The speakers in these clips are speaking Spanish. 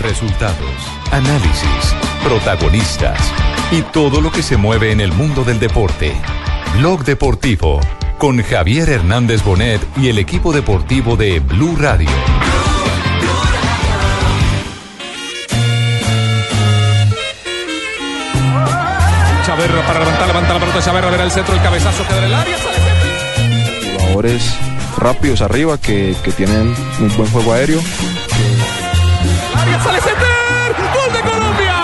Resultados, análisis, protagonistas y todo lo que se mueve en el mundo del deporte. Blog Deportivo con Javier Hernández Bonet y el equipo deportivo de Blue Radio. Chaverra para levantar, levanta la pelota Chaverra, verá el centro, el cabezazo que el área, sale Jugadores rápidos arriba que, que tienen un buen juego aéreo. Área, sale Center, gol de Colombia.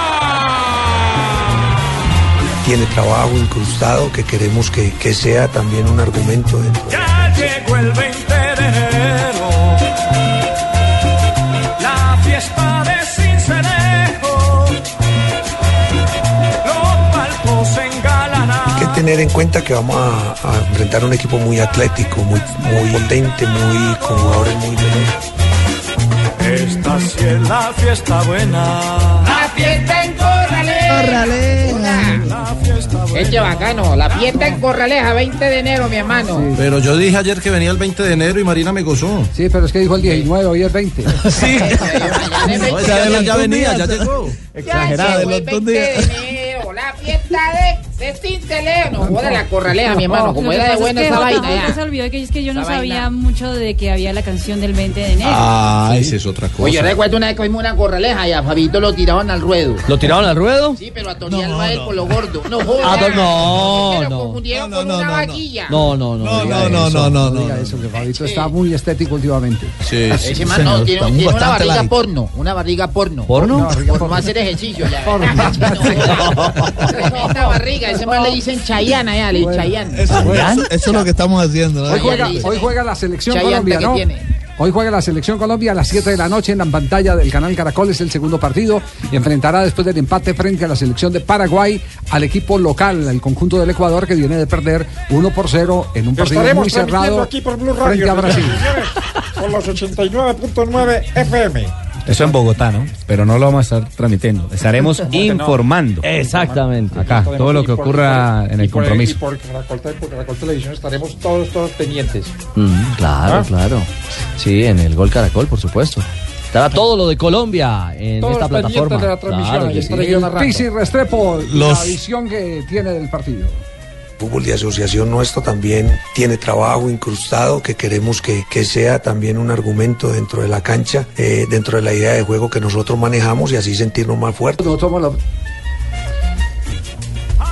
Tiene trabajo incrustado que queremos que, que sea también un argumento dentro. Ya llegó el 20 de enero, la fiesta de Cincelejo, los palcos engalanan. Hay que tener en cuenta que vamos a, a enfrentar un equipo muy atlético, muy, muy potente, muy con jugadores muy veloces. Esta sí es la fiesta buena. La fiesta en Corraleja. Corraleja. La fiesta buena. Eche bacano, la fiesta en Corraleja, 20 de enero, mi hermano. Pero yo dije ayer que venía el 20 de enero y Marina me gozó. Sí, pero es que dijo el 19, hoy es 20. Sí. Mañana es 20 de enero. ya venía, ya llegó. Ya llegó el 20 de enero, la fiesta de, de Cincelejo. No, joda la Corraleja, mi hermano, como era de buena es que esa vaina se olvidó que es que yo no Esa sabía vaina. mucho de que había la canción del 20 de enero. Ah, esa es otra cosa. Oye, yo recuerdo una vez que vimos una Corraleja y a Fabito lo tiraron al ruedo. ¿Lo tiraron al ruedo? Sí, pero a Tony Alba por lo gordo. No, joda. Ah, no, no, Es que lo no. confundieron No, con no, una no, no. vaquilla. No, no, no. No, diga no, no, eso. no, no, eso, que Fabito Está muy estético últimamente. Sí, Ese man no, tiene, una barriga porno, una barriga porno. ¿Porno? Por no hacer ejercicio ya. Tremenda barriga, ese man le dicen Chayana ya, le dicen Chayana. Eso, es lo que estamos haciendo. ¿no? Hoy juega, Chayanne. hoy juega la selección Chayanne Colombia, que ¿no? Hoy juega la selección Colombia a las 7 de la noche en la pantalla del canal Caracol, es el segundo partido. Y enfrentará después del empate frente a la selección de Paraguay al equipo local, el conjunto del Ecuador, que viene de perder 1 por 0 en un partido Estaremos muy cerrado aquí por Blue frente Radio a Brasil. por los 89.9 FM. Eso en Bogotá, ¿no? Pero no lo vamos a estar transmitiendo. Estaremos informando. Exactamente. Acá, todo lo que ocurra en el compromiso. Y por Caracol, por Caracol Televisión estaremos todos, todos pendientes. Mm, claro, ¿Ah? claro. Sí, en el Gol Caracol, por supuesto. Estará todo lo de Colombia en Todos esta pendientes plataforma. de la transmisión, Claro sí. Restrepo, Los- la visión que tiene del partido. Fútbol de asociación nuestro también tiene trabajo incrustado que queremos que, que sea también un argumento dentro de la cancha, eh, dentro de la idea de juego que nosotros manejamos y así sentirnos más fuertes.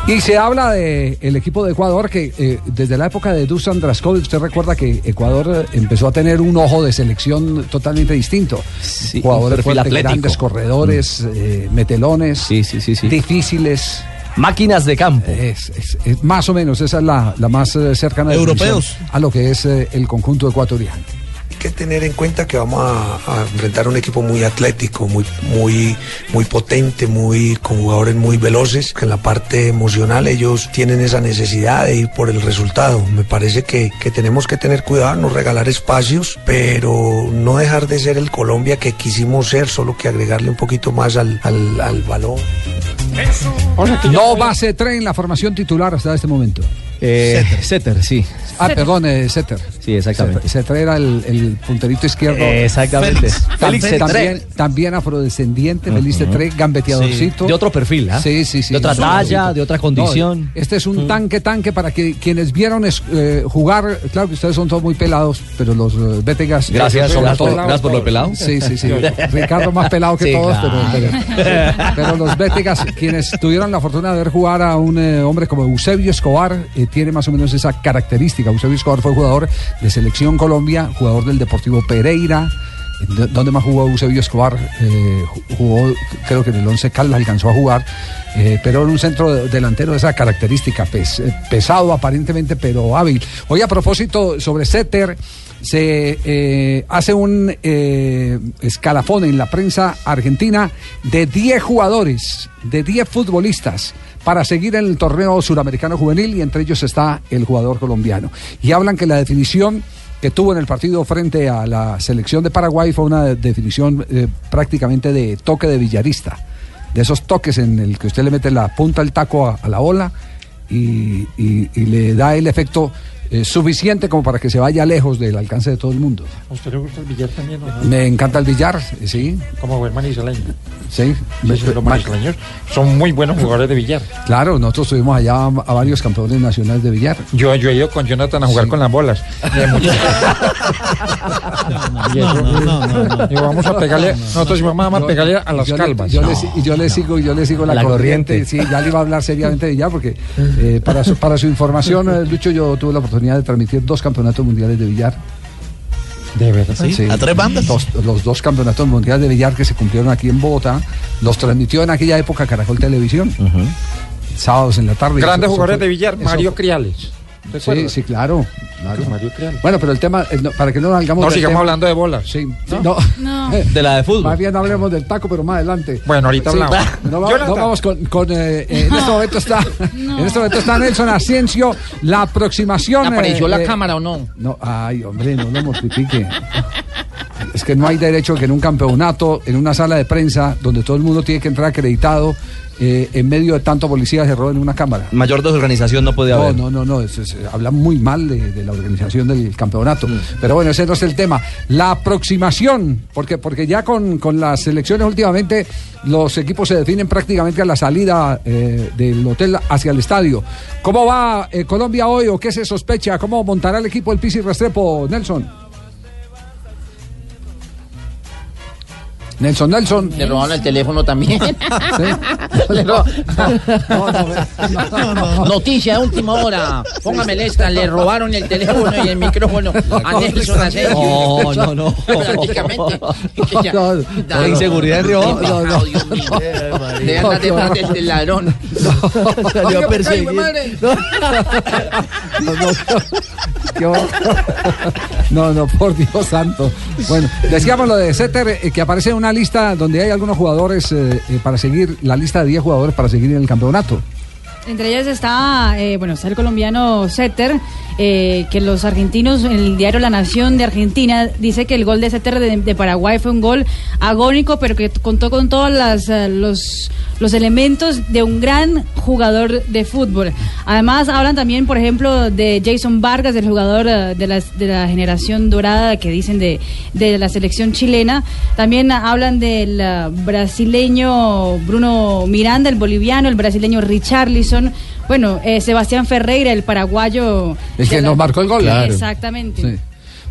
Y se habla de el equipo de Ecuador que eh, desde la época de Dusan Draskov, usted recuerda que Ecuador eh, empezó a tener un ojo de selección totalmente distinto. un Jugadores fuertes, grandes corredores, eh, metelones, difíciles. Máquinas de campo. Es, es- es más o menos, esa es la, la más eh, cercana Europeos. a lo que es eh, el conjunto ecuatoriano. Que tener en cuenta que vamos a, a enfrentar un equipo muy atlético, muy, muy, muy potente, muy, con jugadores muy veloces, que en la parte emocional ellos tienen esa necesidad de ir por el resultado. Me parece que, que tenemos que tener cuidado, no regalar espacios, pero no dejar de ser el Colombia que quisimos ser, solo que agregarle un poquito más al, al, al balón. No base tren la formación titular hasta este momento. Eh, Setter, sí. Ah, perdón, eh, Setter. Sí, exactamente. Setter era el, el punterito izquierdo. Eh, exactamente. Tam- Félix Setter. también, también afrodescendiente, Félix Setter, gambeteadorcito. Sí. De otro perfil, ¿ah? Sí, sí, sí. De otra Sí, talla, de otra condición. No, este es un tanque, tanque para que quienes vieron es- eh, jugar, claro que ustedes son todos muy pelados, pero los eh, Betegas. Gracias, gracias por- todo- gracias por lo pelado. Sí, sí, sí. Ricardo más pelado que Sí, todos, pero- claro. pero, pero los Betegas, quienes tuvieron la fortuna de ver jugar a un eh, hombre como Eusebio Escobar, tiene más o menos esa característica. Eusebio Escobar fue jugador de Selección Colombia, jugador del Deportivo Pereira. ¿Dó- ¿Dónde más jugó Eusebio Escobar? Eh, ju- jugó, creo que en el Once Caldas alcanzó a jugar, eh, pero en un centro de- delantero de esa característica, eh, pesado aparentemente, pero hábil. Hoy a propósito sobre Setter, se hace un escalafón en la prensa argentina de 10 jugadores, de 10 futbolistas para seguir en el torneo suramericano juvenil y entre ellos está el jugador colombiano. Y hablan que la definición que tuvo en el partido frente a la selección de Paraguay fue una definición eh, prácticamente de toque de villarista, de esos toques en el que usted le mete la punta del taco a, la bola y le da el efecto eh, suficiente como para que se vaya lejos del alcance de todo el mundo. ¿A usted le gusta el billar también? o no? Me encanta el billar, sí, Como buen manizaleño. sí. Sí, sí, los manizaleños son muy buenos jugadores de billar. Claro, nosotros tuvimos allá a, a varios campeones nacionales de billar. Yo, yo he ido con Jonathan a jugar con las bolas. Vamos a pegarle, nosotros vamos a pegarle a las yo le- calvas. yo le, yo le sigo, yo le sigo la, La corriente. corriente. Sí, ya le iba a hablar seriamente de billar porque eh, para su, para su información, eh, Lucho, yo tuve la oportunidad de transmitir dos campeonatos mundiales de billar. De verdad. Sí, ¿A tres bandas? Los dos campeonatos mundiales de billar que se cumplieron aquí en Bogotá, los transmitió en aquella época Caracol Televisión. Sábados en la tarde. Grandes Eso- eso jugadores fue- de billar, Mario fue- Criales. ¿Te Sí, sí, claro. claro. Mario Criales. Bueno, pero el tema, eh, no, para que no nos hagamos No, sigamos tema- hablando de bolas. Sí, no. No. De la de fútbol. Más bien hablemos del taco, pero más adelante. Bueno, ahorita Sí, hablamos. No, va- no vamos con, con, eh, eh, en este momento está en este momento está Nelson Asensio la aproximación ¿Apareció eh, la eh, cámara o no? no ay hombre no lo mortifique es que no hay derecho que en un campeonato en una sala de prensa donde todo el mundo tiene que entrar acreditado eh, en medio de tanto policía se roben una cámara Mayor desorganización no puede no, haber. no, no, no, es- habla muy mal de, de la organización del campeonato. Mm. Pero bueno, ese no es el tema. La aproximación, porque, porque ya con, con las elecciones últimamente los equipos se definen prácticamente a la salida eh, del hotel hacia el estadio. ¿Cómo va eh, Colombia hoy o qué se sospecha? ¿Cómo montará el equipo el Pisi Restrepo, Nelson? Nelson, Nelson. Le robaron el teléfono también. Le Noticia de última hora. Póngame esta. Le robaron el teléfono y el micrófono a Nelson Asensio. No, no, no. Prácticamente. No, La inseguridad en Río. no, no, no. De andar detrás del, ladrón. Salió a perseguir. no, no, por Dios santo. Bueno, decíamos lo de Setter, eh, que aparece en una lista donde hay algunos jugadores eh, eh, para seguir, la lista de 10 jugadores para seguir en el campeonato. Entre ellas está, eh, bueno, está el colombiano Setter, eh, que los argentinos, en el diario La Nación de Argentina, dice que el gol de Setter de, Paraguay fue un gol agónico, pero que contó con todos eh, los, los elementos de un gran jugador de fútbol. Además, hablan también, por ejemplo, de Jason Vargas, del jugador de, la, de la generación dorada que dicen de, de la selección chilena. También hablan del brasileño Bruno Miranda, el boliviano, el brasileño Richarlison. Bueno, eh, Sebastián Ferreira, el paraguayo. El que la- nos marcó el gol. Exactamente. Sí.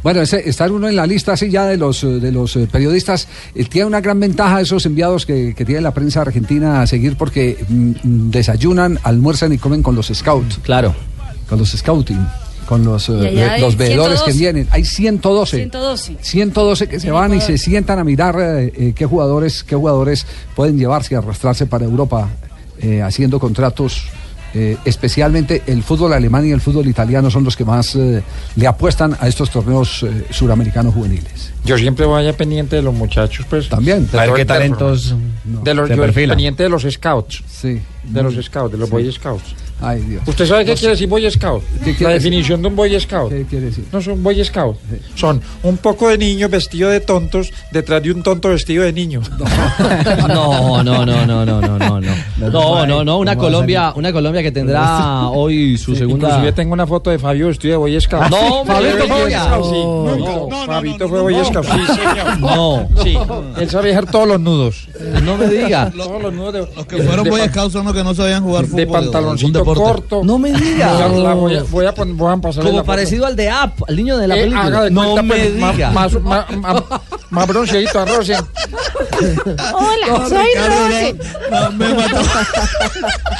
Bueno, ese, estar uno en la lista así ya de los, de los eh, periodistas eh, tiene una gran ventaja esos enviados que, que tiene la prensa argentina a seguir porque mm, mm, desayunan, almuerzan y comen con los scouts. Claro. Con los scouting. Con los, eh, los veedores que 112. vienen. Hay 112. 112. 112 que se van y se sientan a mirar eh, eh, qué jugadores qué jugadores pueden llevarse y arrastrarse para Europa eh, haciendo contratos eh, especialmente el fútbol alemán y el fútbol italiano son los que más eh, le apuestan a estos torneos eh, suramericanos juveniles. Yo siempre voy allá pendiente de los muchachos, pues. También. de A ver qué talentos performance. De los, yo pendiente de los scouts. Sí. De los scouts, de los Boy Scouts. Ay, Dios. ¿Usted sabe qué quiere decir Boy Scout? ¿Qué La quiere decir? definición de un Boy Scout. ¿Qué quiere decir? No son Boy Scout. Son un poco de niños vestidos de tontos detrás de un tonto vestido de niño. No, no, no, no, no, no, no, no. No, no, no, una Colombia, una Colombia que tendrá hoy su segunda. Inclusive tengo una foto de Fabio vestido de Boy Scout. No, Fabito fue Boy. Scout, sí. No, Fabito fue Boy Scout, sí, señor. No. Sí, él sabe dejar todos los nudos. No me diga. Todos los nudos de, Los que fueron Boy Scouts son los que no sabían jugar fútbol. de pantaloncito deporte. corto. No me diga. La- la voy, a, voy, a voy a Como la foto. parecido al de App, al niño de la Eh, película. de no cuenta, me pues, diga. Más, Más bronceadito a Rosen. Hola, No, soy Ricardo, no. Me mató.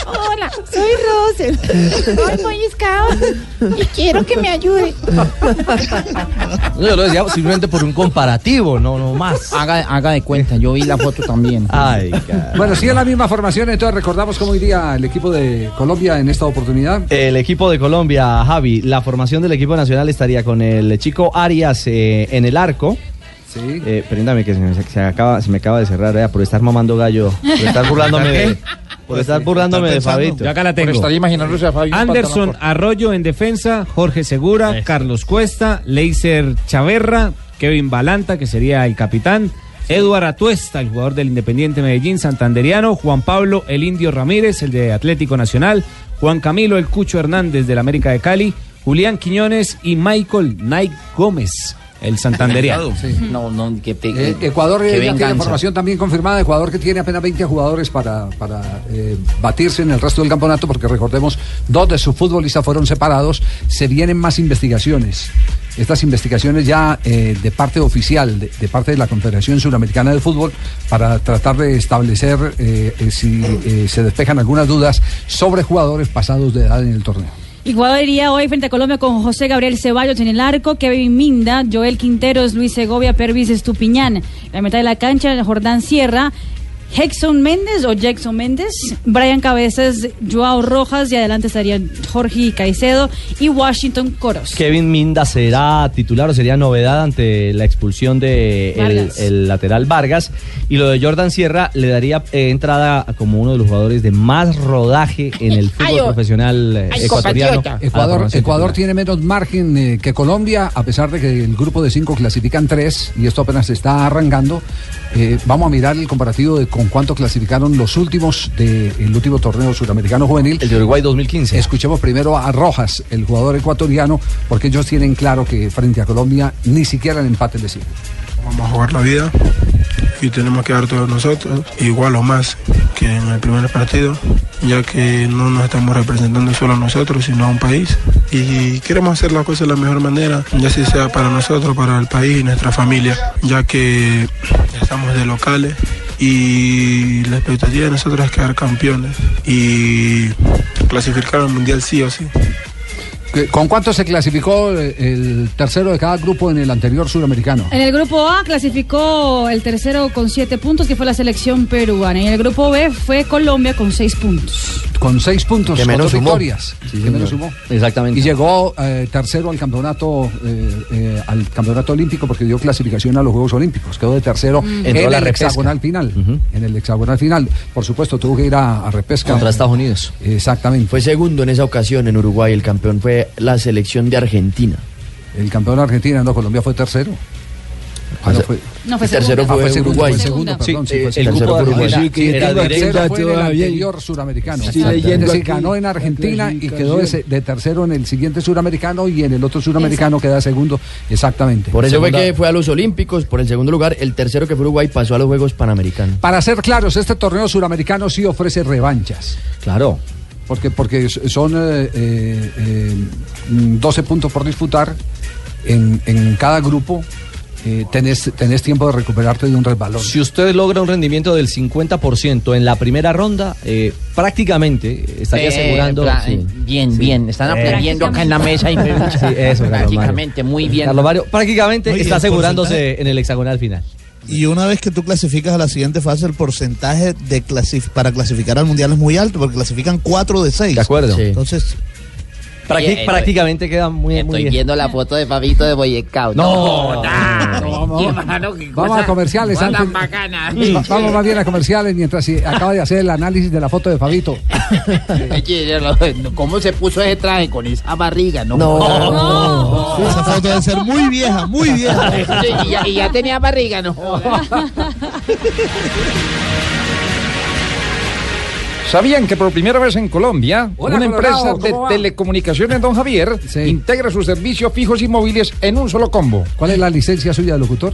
Hola, soy Rosel. Soy Boy Scout y quiero que me ayude. No, yo lo decía simplemente por un comparativo, no, no más. Haga, haga de cuenta, yo vi la foto también. Ay, cara. Bueno, si es la misma formación, entonces recordamos cómo iría el equipo de Colombia en esta oportunidad. El equipo de Colombia, Javi, la formación del equipo nacional estaría con el chico Arias eh, en el arco. Sí. Eh, permítame que se me, se acaba, se me acaba de cerrar eh, por estar mamando gallo, por estar burlándome de, por estar burlándome de Fabito. Yo acá la tengo. Por estar imaginándose a Fabio un Anderson Arroyo en defensa, Jorge Segura, Carlos Cuesta, Leiser Chaverra, Kevin Balanta, que sería el capitán, Eduard Atuesta, el jugador del Independiente Medellín, santanderiano, Juan Pablo el Indio Ramírez, el de Atlético Nacional, Juan Camilo el Cucho Hernández del América de Cali, Julián Quiñones y Michael Nike Gómez, el santanderiano. No, no, que te, Eh, Ecuador que ya tiene formación también confirmada. Ecuador que tiene apenas 20 jugadores para, para eh, batirse en el resto del campeonato, porque recordemos, dos de sus futbolistas fueron separados. Se vienen más investigaciones. Estas investigaciones ya eh, de parte oficial, de, de parte de la Confederación Suramericana de Fútbol, para tratar de establecer eh, eh, si eh, se despejan algunas dudas sobre jugadores pasados de edad en el torneo. Ecuador hoy frente a Colombia con José Gabriel Ceballos en el arco, Kevin Minda, Joel Quinteros, Luis Segovia, Pervis Estupiñán. En la mitad de la cancha, Jordán Sierra, Hexon Méndez o Jackson Méndez, Brian Cabezas, Joao Rojas y adelante estarían Jorge Caicedo y Washington Coros. Kevin Minda será titular o sería novedad ante la expulsión de el, lateral Vargas y lo de Jordan Sierra le daría eh, entrada como uno de los jugadores de más rodaje en el fútbol Ay, profesional eh, Ay, ecuatoriano. compatriota. a la Ecuador, Ecuador tiene menos margen eh, que Colombia, a pesar de que el grupo de cinco clasifican tres, y esto apenas se está arrancando. Eh, vamos a mirar el comparativo de con cuánto clasificaron los últimos del último torneo suramericano juvenil. El de Uruguay 2015. Escuchemos primero a Rojas, el jugador ecuatoriano, porque ellos tienen claro que frente a Colombia ni siquiera el empate les sirve. Vamos a jugar la vida y tenemos que dar todos nosotros, igual o más que en el primer partido, ya que no nos estamos representando solo a nosotros, sino a un país. Y queremos hacer las cosas de la mejor manera, ya si sea para nosotros, para el país y nuestra familia, ya que estamos de locales y la expectativa de nosotros es quedar campeones y clasificar al mundial sí o sí. ¿Qué- ¿Con cuánto se clasificó eh, el tercero de cada grupo en el anterior suramericano? En el grupo A clasificó el tercero con siete puntos, que fue la selección peruana. Y en el grupo B fue Colombia con seis puntos. Con seis puntos, Que con menos sumó. victorias. Sí, que menos señor. sumó. Exactamente. Y llegó eh, tercero al campeonato eh, eh, al campeonato olímpico porque dio clasificación a los Juegos Olímpicos. Quedó de tercero Mm. en la el repesca. hexagonal final. En el hexagonal final. Por supuesto, tuvo que ir a, a repesca. Contra Estados Unidos. Exactamente. Fue segundo en esa ocasión en Uruguay. El campeón fue la selección de Argentina. El campeón de Argentina, no, Colombia fue tercero. Ah, no, fue, No, fue El tercero segundo. ah, fue fue Uruguay. fue segundo, perdón, sí, Sí, fue el segundo. grupo de Tercero fue Uruguay. Y el era tercero directo. fue en el anterior suramericano. Es leyendo decir, aquí ganó en Argentina y quedó de, de tercero en el siguiente suramericano y en el otro suramericano queda segundo. Exactamente. Por eso fue que fue a los Olímpicos, por el segundo lugar. El tercero que fue Uruguay pasó a los Juegos Panamericanos. Para ser claros, este torneo suramericano sí ofrece revanchas. Claro. Porque, porque son eh, eh, eh, 12 puntos por disputar en, en cada grupo. eh, tenés, tenés tiempo de recuperarte de un resbalón. Si usted logra un rendimiento del 50% en la primera ronda, eh, prácticamente estaría Eh, asegurando. Sí. Bien, bien. Están Eh. aplaudiendo acá en la mesa. Y Sí, eso. Prácticamente, muy bien. Carlos Mario prácticamente está asegurándose en el hexagonal final. Y una vez que tú clasificas a la siguiente fase, el porcentaje de clasif- para clasificar al mundial es muy alto, porque clasifican 4 de 6. De acuerdo. Sí. Entonces, Eh, prácticamente queda muy, muy Estoy bien. viendo la foto de Fabito de Boy Scout. No, Vamos a comerciales. Antes- Vamos más bien a comerciales mientras acaba de hacer el análisis de la foto de Fabito. ¿Cómo se puso ese traje con esa barriga? No. esa foto debe ser muy vieja, muy vieja. Sí, y, ya, y ya tenía barriga, ¿no? ¿Sabían que por primera vez en Colombia Hola, una Colorado, empresa de telecomunicaciones, don Javier, Sí. integra sus servicios fijos y móviles en un solo combo? ¿Cuál es la licencia suya de locutor?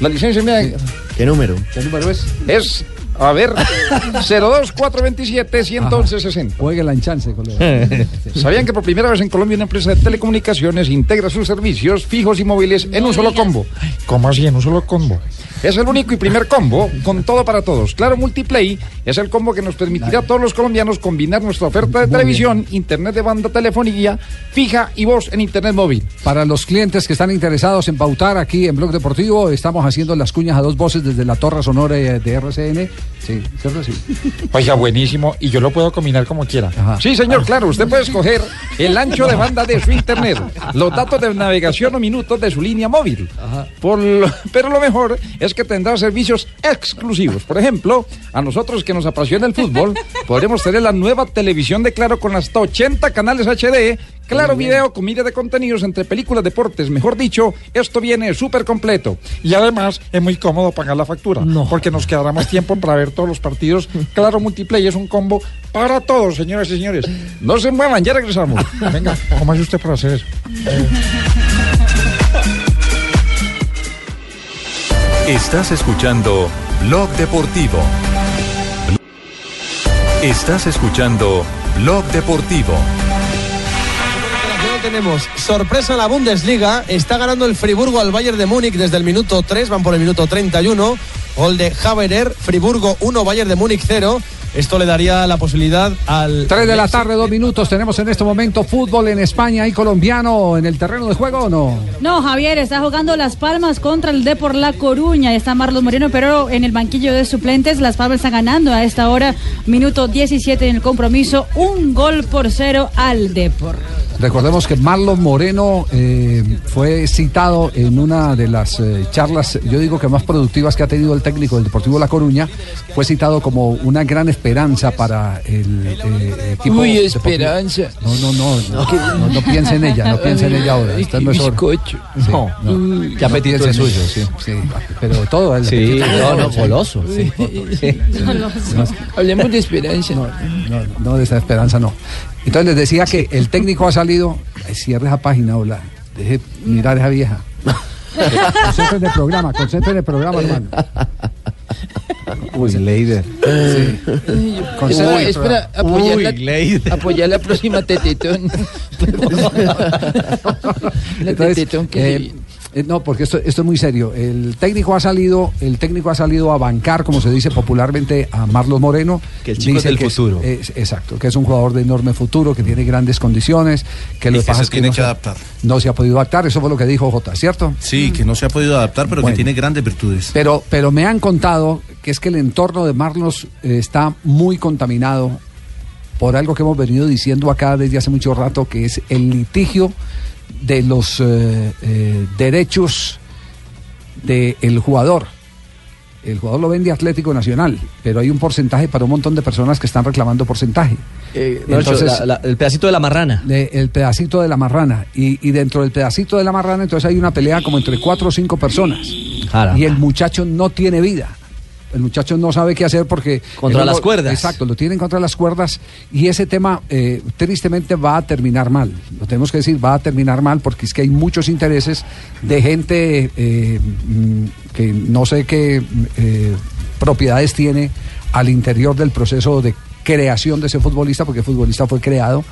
La licencia mía ¿Qué número? ¿Qué número es? es A ver, 02427-111-60. Juegue la enchance, colega. ¿Sabían que por primera vez en Colombia una empresa de telecomunicaciones integra sus servicios fijos y móviles en un solo combo? ¿Cómo así en un solo combo? Es el único y primer combo con todo para todos. Claro, Multiplay es el combo que nos permitirá a todos los colombianos combinar nuestra oferta de Muy televisión, internet de banda telefonía fija y voz en internet móvil. Para los clientes que están interesados en pautar aquí en Blog Deportivo, estamos haciendo las cuñas a dos voces desde la Torre Sonora eh, de RCN. Sí, ¿cierto? Sí. Oiga, buenísimo. Y yo lo puedo combinar como quiera. Sí, señor, claro. Usted puede escoger el ancho de banda de su internet, los datos de navegación o minutos de su línea móvil. Por lo- pero lo mejor es que tendrá servicios exclusivos. Por ejemplo, a nosotros que nos apasiona el fútbol, podremos tener la nueva televisión de Claro con hasta 80 canales HD. Claro video con miles de contenidos entre películas, deportes, mejor dicho, esto viene súper completo. Y además es muy cómodo pagar la factura, porque nos quedará más tiempo para ver todos los partidos. Claro, Multiplay es un combo para todos, señoras y señores. No se muevan, ya regresamos. Venga, ¿cómo hace usted para hacer eso? Estás escuchando Blog Deportivo. Estás escuchando Blog Deportivo. Tenemos sorpresa en la Bundesliga. Está ganando el Friburgo al Bayern de Múnich desde el minuto 3, van por el minuto 31. Gol de Haverer, Friburgo 1, Bayern de Múnich 0. Esto le daría la posibilidad al. 3 de la tarde, dos minutos. Tenemos en este momento fútbol en España y colombiano en el terreno de juego o no? No, Javier, está jugando Las Palmas contra el Depor La Coruña. Está Marlos Moreno, pero en el banquillo de suplentes, Las Palmas está ganando a esta hora, minuto 17 en el compromiso, un gol por cero al Depor. Recordemos que Marlon Moreno eh, fue citado en una de las eh, charlas, yo digo que más productivas que ha tenido el técnico del Deportivo La Coruña. Fue citado como una gran esperanza para el eh, equipo. Uy, esperanza. No, no, no, no, no, no piense en ella, no piense en ella ahora. Esta no es hora. Bizcocho. Sí, No. no. Qué apetito el suyo, sí. sí, pero todo. el Sí, no, no, sí. goloso. Sí. Sí. Hablemos de esperanza. No, no, no, de esa esperanza no. Entonces les decía que el técnico ha salido. Ay, cierre esa página, hola. Deje mirar a esa vieja. Concentren en el programa, concentren en el programa, hermano. Uy, Leider. Sí. Espera, espera, apoyar, Uy, la, apoyar la próxima tetetón. la tetetón que eh, eh, no, porque esto, esto es muy serio. El técnico ha salido, el técnico ha salido a bancar, como se dice popularmente, a Marlos Moreno. Que el chico es del que futuro. es- exacto, que es un jugador de enorme futuro, que tiene grandes condiciones, que lo Y que pasa se es que tiene no que se- adaptar. No se ha podido adaptar, eso fue lo que dijo Jota, ¿cierto? Sí, que no se ha podido adaptar, pero Bueno. que tiene grandes virtudes. Pero, pero me han contado que es que el entorno de Marlos eh, está muy contaminado por algo que hemos venido diciendo acá desde hace mucho rato, que es el litigio de los eh, eh, derechos del jugador. El jugador lo vende Atlético Nacional, pero hay un porcentaje para un montón de personas que están reclamando porcentaje. No, la- la- el pedacito de la marrana. de- el pedacito de la marrana. Y, y dentro del pedacito de la marrana, entonces hay una pelea como entre cuatro o cinco personas. Caramba. Y el muchacho no tiene vida. El muchacho no sabe qué hacer porque... Contra el las cuerdas. Exacto, lo tienen contra las cuerdas y ese tema eh, tristemente va a terminar mal. Lo tenemos que decir, va a terminar mal porque es que hay muchos intereses de gente eh, mm, que no sé qué eh, propiedades tiene al interior del proceso de creación de ese futbolista, porque el futbolista fue creado.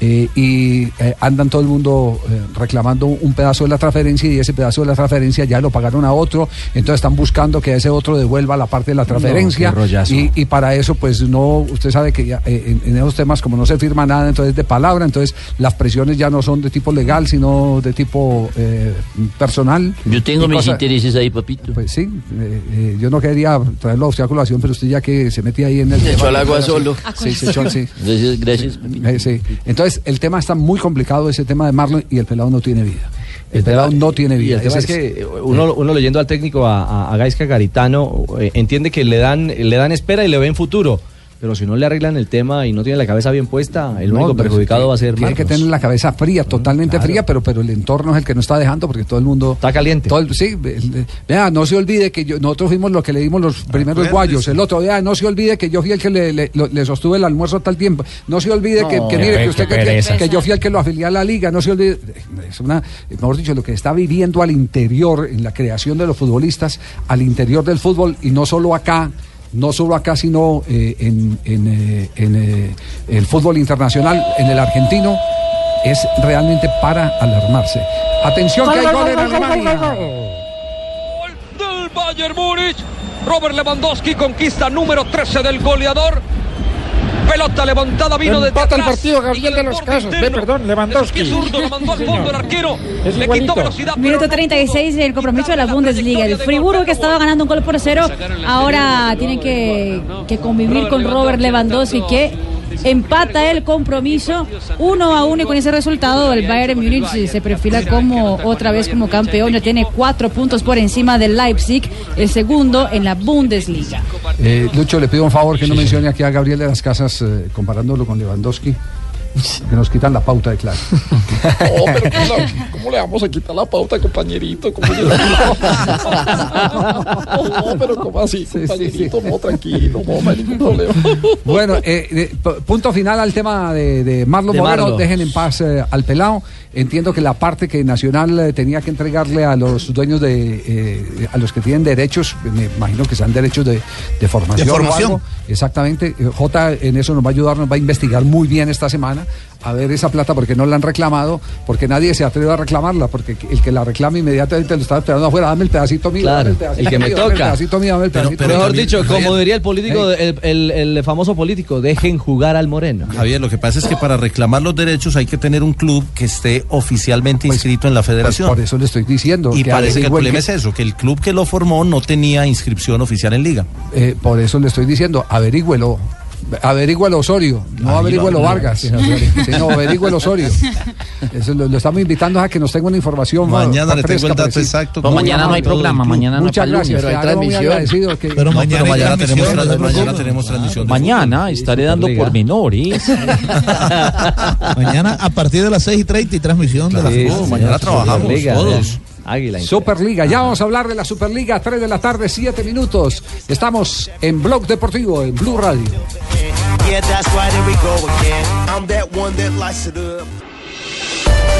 Eh, y eh, andan todo el mundo eh, reclamando un pedazo de la transferencia y ese pedazo de la transferencia ya lo pagaron a otro, entonces están buscando que ese otro devuelva la parte de la transferencia y, y para eso pues no, usted sabe que ya, eh, en, en esos temas como no se firma nada, entonces de palabra, entonces las presiones ya no son de tipo legal, sino de tipo eh, personal. Yo tengo mis cosa- intereses ahí, papito. Pues sí, eh, eh, yo no quería traerlo a usted a colación, pero usted ya que se mete ahí en el... Se echó al agua solo. Sí, se echó, sí. Gracias, gracias. Eh, sí. Entonces, el tema está muy complicado, ese tema de Marlon, y el pelado no tiene vida. El pelado no tiene Y vida. el tema es que uno, uno leyendo al técnico, a, a, a Gaisca Garitano, eh, entiende que le dan, le dan espera y le ven futuro. Pero si no le arreglan el tema y no tiene la cabeza bien puesta, el No, único perjudicado va a ser Tiene que Marcos. tener la cabeza fría, totalmente claro. fría, pero, pero el entorno es el que no está dejando porque todo el mundo. Está caliente. Todo el- sí, vea, no se olvide que yo- nosotros fuimos los que le dimos los primeros guayos. El otro, vea, no se olvide que yo fui el que le, le- lo- le sostuve el almuerzo tal tiempo. No se olvide que, No, que qué mire que usted que, que yo fui el que lo afilié a la liga. No se olvide. Es una, mejor dicho, lo que está viviendo al interior, en la creación de los futbolistas, al interior del fútbol y no solo acá no solo acá, sino eh, en, en, eh, en, eh, el fútbol internacional, en el argentino, es realmente para alarmarse. Atención que hay gol en Alemania. del Bayern Múnich. Robert Lewandowski conquista número 13 del goleador. Pelota levantada vino de Empata el partido Gabriel de los Casas. Ve, perdón, Lewandowski. zurdo lo mandó al fondo el arquero. Es Le quitó velocidad. Minuto 36 del compromiso de la Bundesliga. El Friburgo que estaba ganando un gol por cero, ahora tiene que, que convivir con Robert Lewandowski que empata el compromiso uno a uno y con ese resultado el Bayern Múnich se- perfila como otra vez como campeón. Ya tiene cuatro puntos por encima del Leipzig, el segundo en la Bundesliga. Eh, Lucho, le pido un favor que no mencione aquí a Gabriel de las Casas eh, comparándolo con Lewandowski. Que nos quitan la pauta de clase. Oh, pero ¿cómo, le vamos a quitar la pauta, compañerito? ¿Cómo le- Oh, pero ¿cómo así, compañerito? No, tranquilo, no, no hay ningún problema. Bueno, eh, punto final al tema de, de Marlon De Moreno. Marlon. Dejen en paz eh, al pelado. Entiendo que la parte que Nacional eh, tenía que entregarle a los dueños de, eh, a los que tienen derechos, me imagino que sean derechos de, de formación. De o formación. algo. Exactamente. J en eso nos va a ayudar, nos va a investigar muy bien esta semana a ver esa plata porque no la han reclamado, porque nadie se atreve a reclamarla, porque el que la reclama inmediatamente lo está esperando afuera, dame el pedacito mío, Claro, dame el pedacito el que me mío, dame el toca. pedacito mío, dame el Pero- pedacito pero mío. Mejor Javier, dicho, como diría el político, el, el- el famoso político, dejen jugar al Moreno. Javier, lo que pasa es que para reclamar los derechos hay que tener un club que esté oficialmente inscrito en la federación. Pues por eso le estoy diciendo. y que parece que el problema que- es eso, que el club que lo formó no tenía inscripción oficial en liga. Eh, por eso le estoy diciendo, averígüelo. Averígüelo Osorio, no averígüelo va. Vargas. sino averígüelo Osorio. Eso lo, lo estamos invitando a que nos tenga una información. Mañana más le tengo el dato precisa. exacto. Pero mañana no hay programa, mañana no hay Muchas palumia, gracias. pero hay transmisión. que- Pero No, mañana pero mañana transmisión, tenemos, no mañana preocupe. tenemos transmisión. Mañana estaré dando Superliga. pormenores. Mañana a partir de las 6 y 30 y transmisión de la Sí, fútbol. mañana trabajamos todos. Águila. Superliga, ya vamos a hablar de la Superliga, 3 de la tarde, 7 minutos. Estamos en Blog Deportivo, en Blue Radio.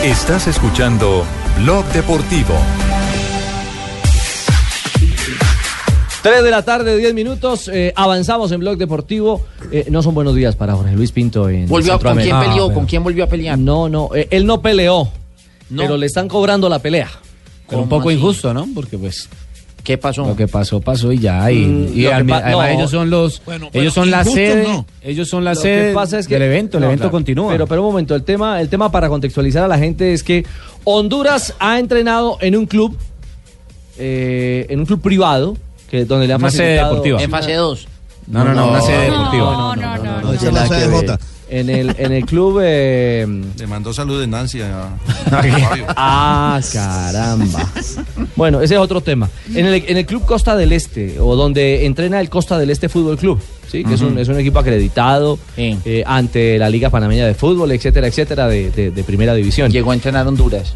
Estás escuchando Blog Deportivo. 3 de la tarde, 10 minutos. eh, avanzamos en Blog Deportivo. Eh, no son buenos días para Jorge Luis Pinto en Volvió a- ¿Con quién Centroamérica. peleó? Ah, ¿Con quién volvió a pelear? No, no, eh, él no peleó. No. Pero le están cobrando la pelea. Pero un ¿Cómo poco así? injusto, ¿no? Porque pues ¿Qué pasó? lo que pasó, pasó y ya. Y, Mm, y lo que al- pa- además no. ellos son los, Bueno, ellos son la sede, no. ellos son la Lo sede que pasa es que del evento, el No, evento claro. continúa. Pero, pero un momento, el tema, el tema para contextualizar a la gente es que Honduras ha entrenado en un club, eh, en un club privado, que donde le han Una sede facilitado- deportiva. En fase 2. no, no, no, una sede No, deportiva. no, no, no. No, En el, en el club. eh, Le mandó salud de Nancy a, a Fabio. Ah, caramba. Bueno, ese es otro tema. En el, en el Club Costa del Este, o donde entrena el Costa del Este Fútbol Club, ¿sí? que es, un, es un equipo acreditado Sí. eh, ante la Liga Panameña de Fútbol, etcétera, etcétera, de, de- de primera división. Llegó a entrenar Honduras.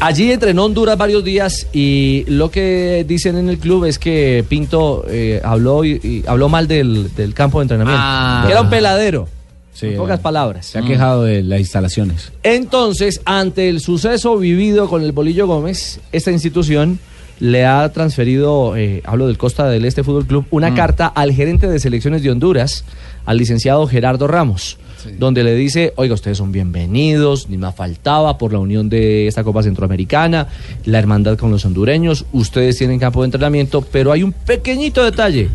Allí entrenó Honduras varios días y lo que dicen en el club es que Pinto eh, habló y, y habló mal del, del campo de entrenamiento, Ah. que era un peladero. Sí, en pocas eh, palabras. Se ha quejado de las instalaciones. Entonces, ante el suceso vivido con el Bolillo Gómez, esta institución le ha transferido, eh, hablo del Costa del Este Fútbol Club, una Mm. carta al gerente de selecciones de Honduras, al licenciado Gerardo Ramos, donde le dice, oiga, ustedes son bienvenidos, ni más faltaba por la unión de esta Copa Centroamericana, la hermandad con los hondureños, ustedes tienen campo de entrenamiento, pero hay un pequeñito detalle,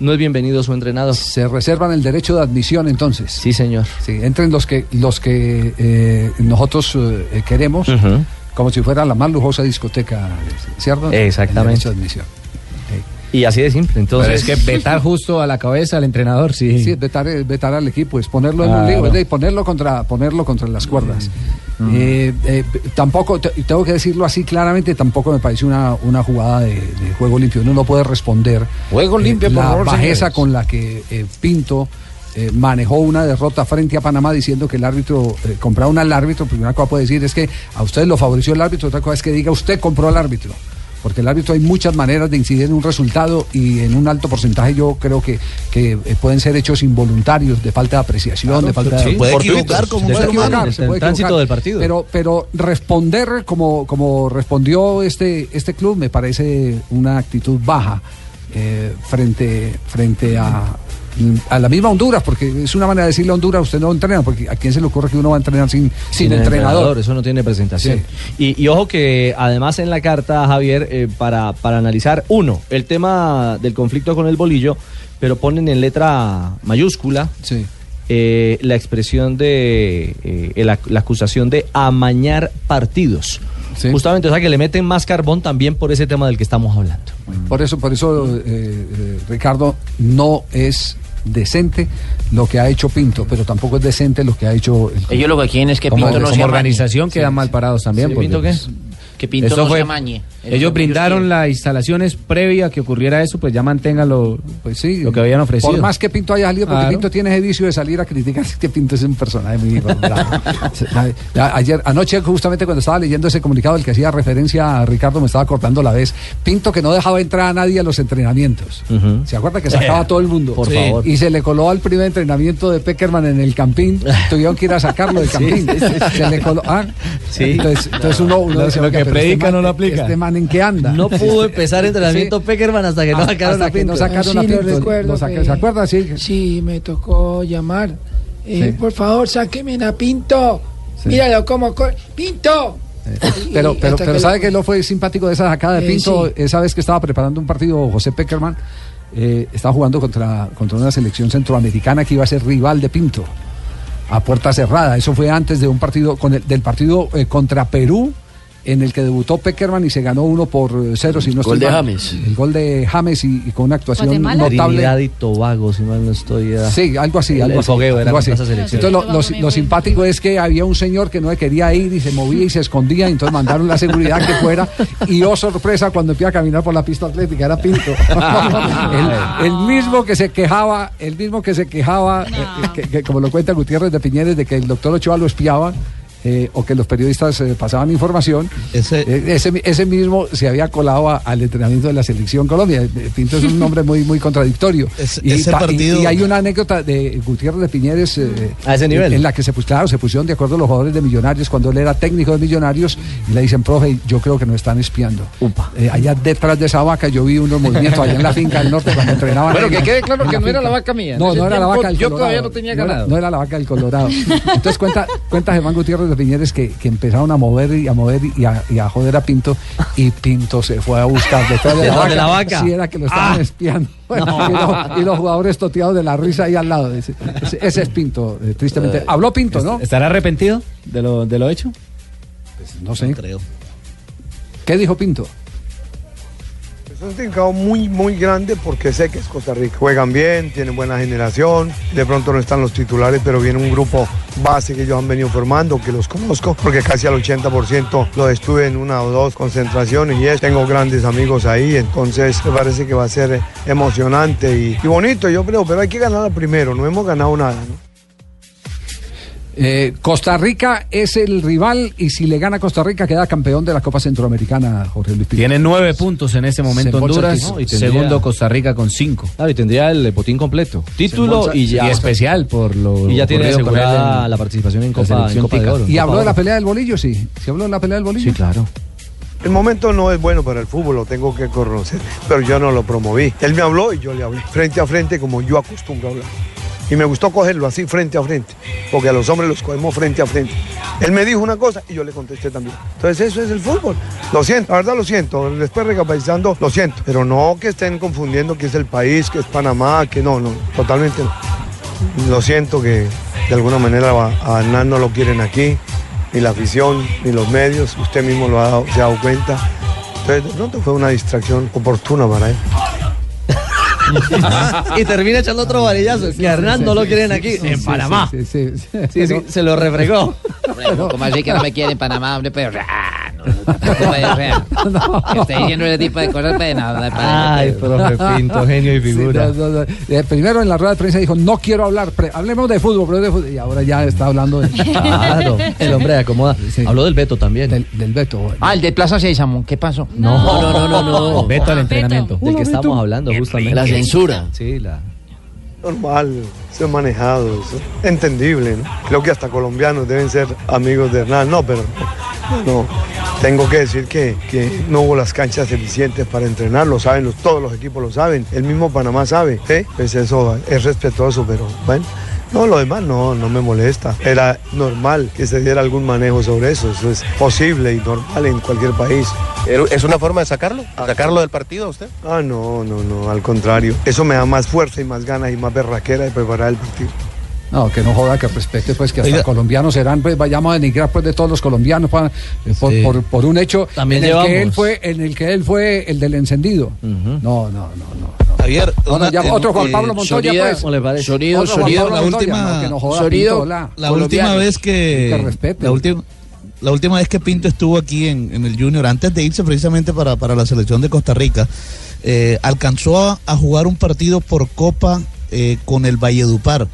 no es bienvenido su entrenador. Se reservan el derecho de admisión entonces. Sí, señor. Sí, entren los que los que eh, nosotros eh, queremos, como si fuera la más lujosa discoteca, ¿cierto? Exactamente. El derecho de admisión. Y así de simple, entonces... Pero es que vetar justo a la cabeza al entrenador, sí. Sí, es vetar, es vetar al equipo, es ponerlo en un lío, es de ponerlo contra, ponerlo contra las cuerdas. Eh, eh, tampoco, te- tengo que decirlo así claramente, tampoco me parece una, una jugada de, de juego limpio. Uno no puede responder Juego limpio, eh, por la favor, bajeza señores. con la que eh, Pinto eh, manejó una derrota frente a Panamá diciendo que el árbitro compraba al árbitro, una cosa puede decir es que a usted lo favoreció el árbitro, otra cosa es que diga usted compró al árbitro. Porque el árbitro hay muchas maneras de incidir en un resultado y en un alto porcentaje yo creo que, que eh, pueden ser hechos involuntarios, de falta de apreciación, de falta se de... puede equivocar como un de ser humano. equivocar, se puede tránsito del partido. Pero, pero responder como, como respondió este, este club me parece una actitud baja. eh, frente, frente a, a la misma Honduras, porque es una manera de decirle a Honduras, usted no entrena, porque a quién se le ocurre que uno va a entrenar sin, sin, entrenador. Eso no tiene presentación. Y, y ojo que además en la carta, Javier, eh, para, para analizar, uno, el tema del conflicto con el bolillo, pero ponen en letra mayúscula eh, la expresión de eh, la, la acusación de amañar partidos. Justamente, o sea que le meten más carbón también por ese tema del que estamos hablando. Por eso, por eso, eh, Ricardo, no es decente lo que ha hecho Pinto, pero tampoco es decente lo que ha hecho el Ellos lo que quieren es que Pinto no como se amañe. organización quedan mal parados también. Sí, porque, ¿Pinto qué? pues, Que Pinto eso no fue- se amañe. Ellos brindaron las instalaciones previa a que ocurriera eso, pues ya mantengan lo, pues sí, lo que habían ofrecido. Por más que Pinto haya salido, porque Claro. Pinto tiene ese vicio de salir a criticar, que Pinto es un personaje muy bravo. Ayer, anoche, justamente cuando estaba leyendo ese comunicado, el que hacía referencia a Ricardo, me estaba cortando la vez. Pinto que no dejaba entrar a nadie a los entrenamientos. ¿Se acuerda que sacaba a todo el mundo? Por favor. Y se le coló al primer entrenamiento de Peckerman en el Campín. Tuvieron que ir a sacarlo del Campín. sí. Se le coló. ah, Sí. Entonces, entonces uno, uno Lo- dice, lo "Oiga, que este predica man- no lo aplica". Este man en qué anda. No pudo empezar entrenamiento Peckerman hasta que no Hasta- sacaron hasta a que Pinto. no sacaron Sí, lo Pinto. recuerdo Lo saca- que- ¿Se acuerda? Sí. Sí, me tocó llamar. Eh, Sí. Por favor, sáquenme a Pinto. Sí. Míralo cómo corre. ¡Pinto! Pero, Y pero, pero que ¿sabe lo- que lo fue simpático de esa sacada de Eh, Pinto? sí. Esa vez que estaba preparando un partido José Peckerman, eh, estaba jugando contra, contra una selección centroamericana que iba a ser rival de Pinto, a puerta cerrada. Eso fue antes de un partido, con el- del partido eh, contra Perú, en el que debutó Peckerman y se ganó uno por eh, cero. Si no Gol estoy de mal. James. El gol de James y, y con una actuación Trinidad notable. y Tobago, si mal no estoy. era- Sí, algo así, El- algo el así. fogueo era algo así. Entonces, lo, lo- lo simpático es que había un señor que no le quería ir y se movía y se escondía, y entonces mandaron la seguridad que fuera. Y oh, sorpresa, cuando empieza a caminar por la pista atlética, era Pinto. el, el mismo que se quejaba, el mismo que se quejaba, eh, que, que como lo cuenta Gutiérrez de Piñeres, de que el doctor Ochoa lo espiaba. Eh, o que los periodistas eh, pasaban información, ese, ese, ese mismo se había colado a- al entrenamiento de la selección Colombia. Eh, Pinto es un nombre muy, muy contradictorio. Es- y, ese ta- partido- y hay una anécdota de Gutiérrez de Piñeres eh, A ese nivel. en la que se, claro, se pusieron de acuerdo los jugadores de Millonarios cuando él era técnico de Millonarios y le dicen, profe, yo creo que nos están espiando. Eh, allá detrás de esa vaca yo vi unos movimientos allá en la finca del norte cuando entrenaban. Bueno, en que quede claro que no era la vaca mía. No, no era la vaca del yo Colorado. todavía no tenía ganado. No era la vaca del Colorado. Entonces cuenta, cuenta Germán Gutiérrez de Piñeres que, que empezaron a mover y a mover y a, y a joder a Pinto y Pinto se fue a buscar detrás de la ¿Detrás vaca. de la vaca? Sí, era que lo estaban Ah. espiando. No. Y, los, y los jugadores toteados de la risa ahí al lado. Ese, es Pinto, eh, tristemente. Eh, Habló Pinto, ¿no? ¿Estará arrepentido de lo, de lo hecho? No sé. creo. ¿Qué dijo Pinto? Es un trincado muy, muy grande porque sé que es Costa Rica. Juegan bien, tienen buena generación. De pronto no están los titulares, pero viene un grupo base que ellos han venido formando, que los conozco, porque casi al 80% lo estuve en una o dos concentraciones y es, tengo grandes amigos ahí, entonces me parece que va a ser emocionante y, bonito, yo creo, pero hay que ganar primero, no hemos ganado nada. Eh, Costa Rica es el rival y si le gana Costa Rica queda campeón de la Copa Centroamericana, Jorge Luis Pinto. Tiene nueve puntos en ese momento Se Honduras, título. No, y tendría- segundo Costa Rica con cinco. Claro, y tendría el botín completo. Título y ya. y especial por lo Y ya tiene asegurada la participación en Copa, en Copa de tica. Oro. en ¿Y Copa habló de la pelea del bolillo? Sí. ¿Se habló de la pelea del bolillo? Sí, claro. El momento no es bueno para el fútbol, lo tengo que conocer, pero yo no lo promoví. Él me habló y yo le hablé, frente a frente como yo acostumbro a hablar. Y me gustó cogerlo así frente a frente, porque a los hombres los cogemos frente a frente. Él me dijo una cosa y yo le contesté también. Entonces eso es el fútbol. Lo siento, la verdad lo siento. Después recapacitando, lo siento. Pero no que estén confundiendo que es el país, que es Panamá, que no, no, totalmente. Lo siento que de alguna manera a a Hernán no lo quieren aquí, ni la afición, ni los medios. Usted mismo lo ha dado- se ha dado cuenta. Entonces de pronto fue una distracción oportuna para él. y termina echando otro varillazo. Que a Hernán no lo quieren aquí, en Panamá. Sí, sí, se lo refregó. ¿Cómo así que no me quiere en Panamá, hombre? Pero, ah. Que esté diciendo ese tipo de cosas, pues, no, no me parece. Ay, profe Pinto, genio y Sí, figura. no, no, no. Eh, primero en la rueda de prensa dijo, no quiero hablar, hablemos de fútbol, pero de fútbol. Y ahora ya está hablando de... Claro, el hombre acomoda. Habló del Beto también. Del, del Beto. bueno. Ah, el de Plaza Sésamo, ¿qué pasó? No, no, no, no, no. Veto al entrenamiento. Del que estamos hablando, justamente. La censura. Sí, la. Normal, ser manejado, eso, entendible, ¿no? Creo que hasta colombianos deben ser amigos de Hernán, no, pero no, tengo que decir que, no hubo las canchas eficientes para entrenar, lo saben, los- todos los equipos lo saben, el mismo Panamá sabe, ¿eh? pues eso es respetuoso, pero bueno. No, lo demás no, no me molesta. Era normal que se diera algún manejo sobre eso. Eso es posible y normal en cualquier país. ¿Es una forma de sacarlo? ¿Sacarlo del partido a usted? Ah, no, no, no, al contrario. Eso me da más fuerza y más ganas y más berraquera de preparar el partido. No, que no joda, que respete, pues que hasta colombianos serán, pues vayamos a denigrar pues de todos los colombianos pa- eh, por, Sí. por- por un hecho También en el, que él fue, en el que él fue el del encendido. No, no, no, no. Javier, No, no, una- ya, otro Juan eh, Pablo Montoya, pues. ¿cómo le parece? Sonido, Otro sonido, Juan Pablo la Montoya, última, no, que no joda, Sonido, Pinto, la, última vez que, Que respete. la última la última vez que Pinto estuvo aquí en, en el Junior, antes de irse precisamente para, para la selección de Costa Rica, eh, alcanzó a, a jugar un partido por Copa eh, con el Valledupar.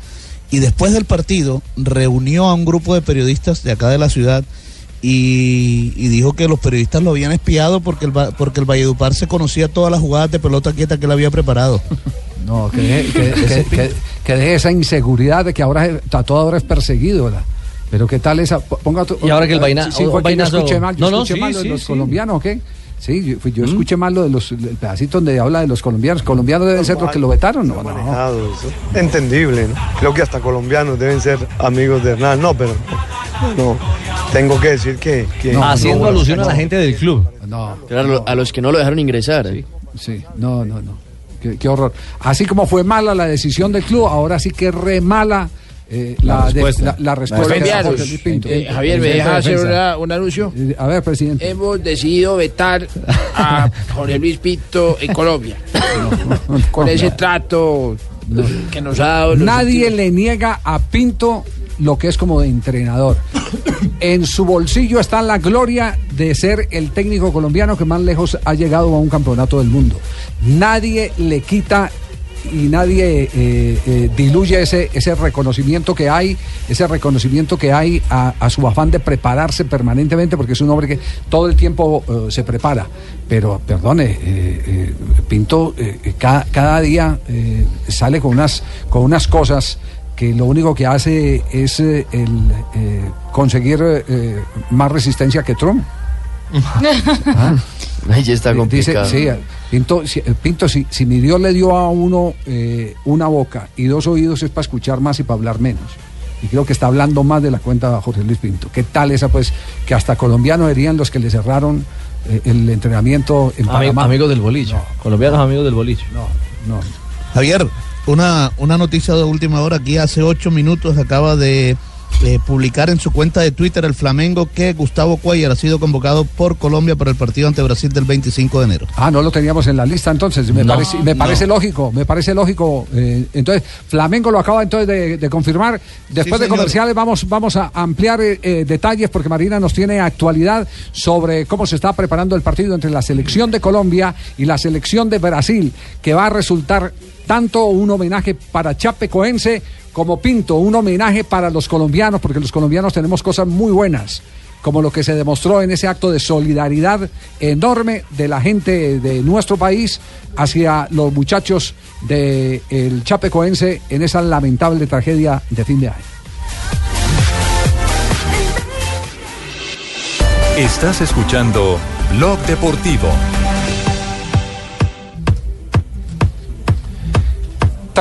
Y después del partido reunió a un grupo de periodistas de acá de la ciudad y, y dijo que los periodistas lo habían espiado porque el, Va- porque el Valledupar se conocía todas las jugadas de pelota quieta que él había preparado. No, que deje, que, que- que- que deje esa inseguridad de que ahora es- a toda hora es perseguido, ¿verdad? Pero qué tal esa ponga tu- Y ahora que el vaina- sí, sí, vainazo- escuché mal, yo No, no, escuché sí, mal los sí. colombianos, ¿o qué? Sí, yo, fui- yo escuché mal lo de los el pedacito donde habla de los colombianos. Colombianos deben ser los que lo vetaron, no, no. manejado, eso. Entendible, ¿no? Creo que hasta colombianos deben ser amigos de Hernán. No, pero no, tengo que decir que... que Haciendo no, alusión a la gente del club. No. Claro, a los que no lo dejaron ingresar. Sí, no, no, no. Qué, qué horror. Así como fue mala la decisión del club, ahora sí que re mala eh, la, respuesta. la- la respuesta. de Colombianos. Jorge Luis Pinto. Eh, Javier, ¿me deja hacer una- un anuncio? Eh, A ver, presidente. Hemos decidido vetar a Jorge Luis Pinto en Colombia. Con ese trato que nos ha dado. Nadie últimos- le niega a Pinto lo que es como de entrenador. En su bolsillo está la gloria de ser el técnico colombiano que más lejos ha llegado a un campeonato del mundo. Nadie le quita y nadie eh, eh, diluye ese, ese reconocimiento que hay, ese reconocimiento que hay a, a su afán de prepararse permanentemente, porque es un hombre que todo el tiempo eh, se prepara. Pero, perdone, Pinto cada, cada día sale con unas, con unas cosas que lo único que hace es el, conseguir más resistencia que Trump. Ah. Ahí ya está Dice, complicado. sí, Pinto, si, Pinto, si, si mi Dios le dio a uno eh, una boca y dos oídos es para escuchar más y para hablar menos. Y creo que está hablando más de la cuenta Jorge Luis Pinto. ¿Qué tal esa, pues, que hasta colombianos serían los que le cerraron eh, el entrenamiento en Ami- Panamá? amigos del boliche. Colombianos amigos del boliche. No, no. Javier, una, una noticia de última hora. Aquí hace ocho minutos acaba de eh, publicar en su cuenta de Twitter el Flamengo que Gustavo Cuellar ha sido convocado por Colombia para el partido ante Brasil del 25 de enero. Ah, no lo teníamos en la lista entonces. Me No, parece, me no. parece lógico, me parece lógico. eh, entonces, Flamengo lo acaba entonces de, de confirmar. Después de comerciales vamos, vamos a ampliar eh, detalles porque Marina nos tiene actualidad sobre cómo se está preparando el partido entre la selección de Colombia y la selección de Brasil, que va a resultar tanto un homenaje para Chapecoense como Pinto, un homenaje para los colombianos, porque los colombianos tenemos cosas muy buenas como lo que se demostró en ese acto de solidaridad enorme de la gente de nuestro país hacia los muchachos del Chapecoense en esa lamentable tragedia de fin de año. Estás escuchando Blog Deportivo.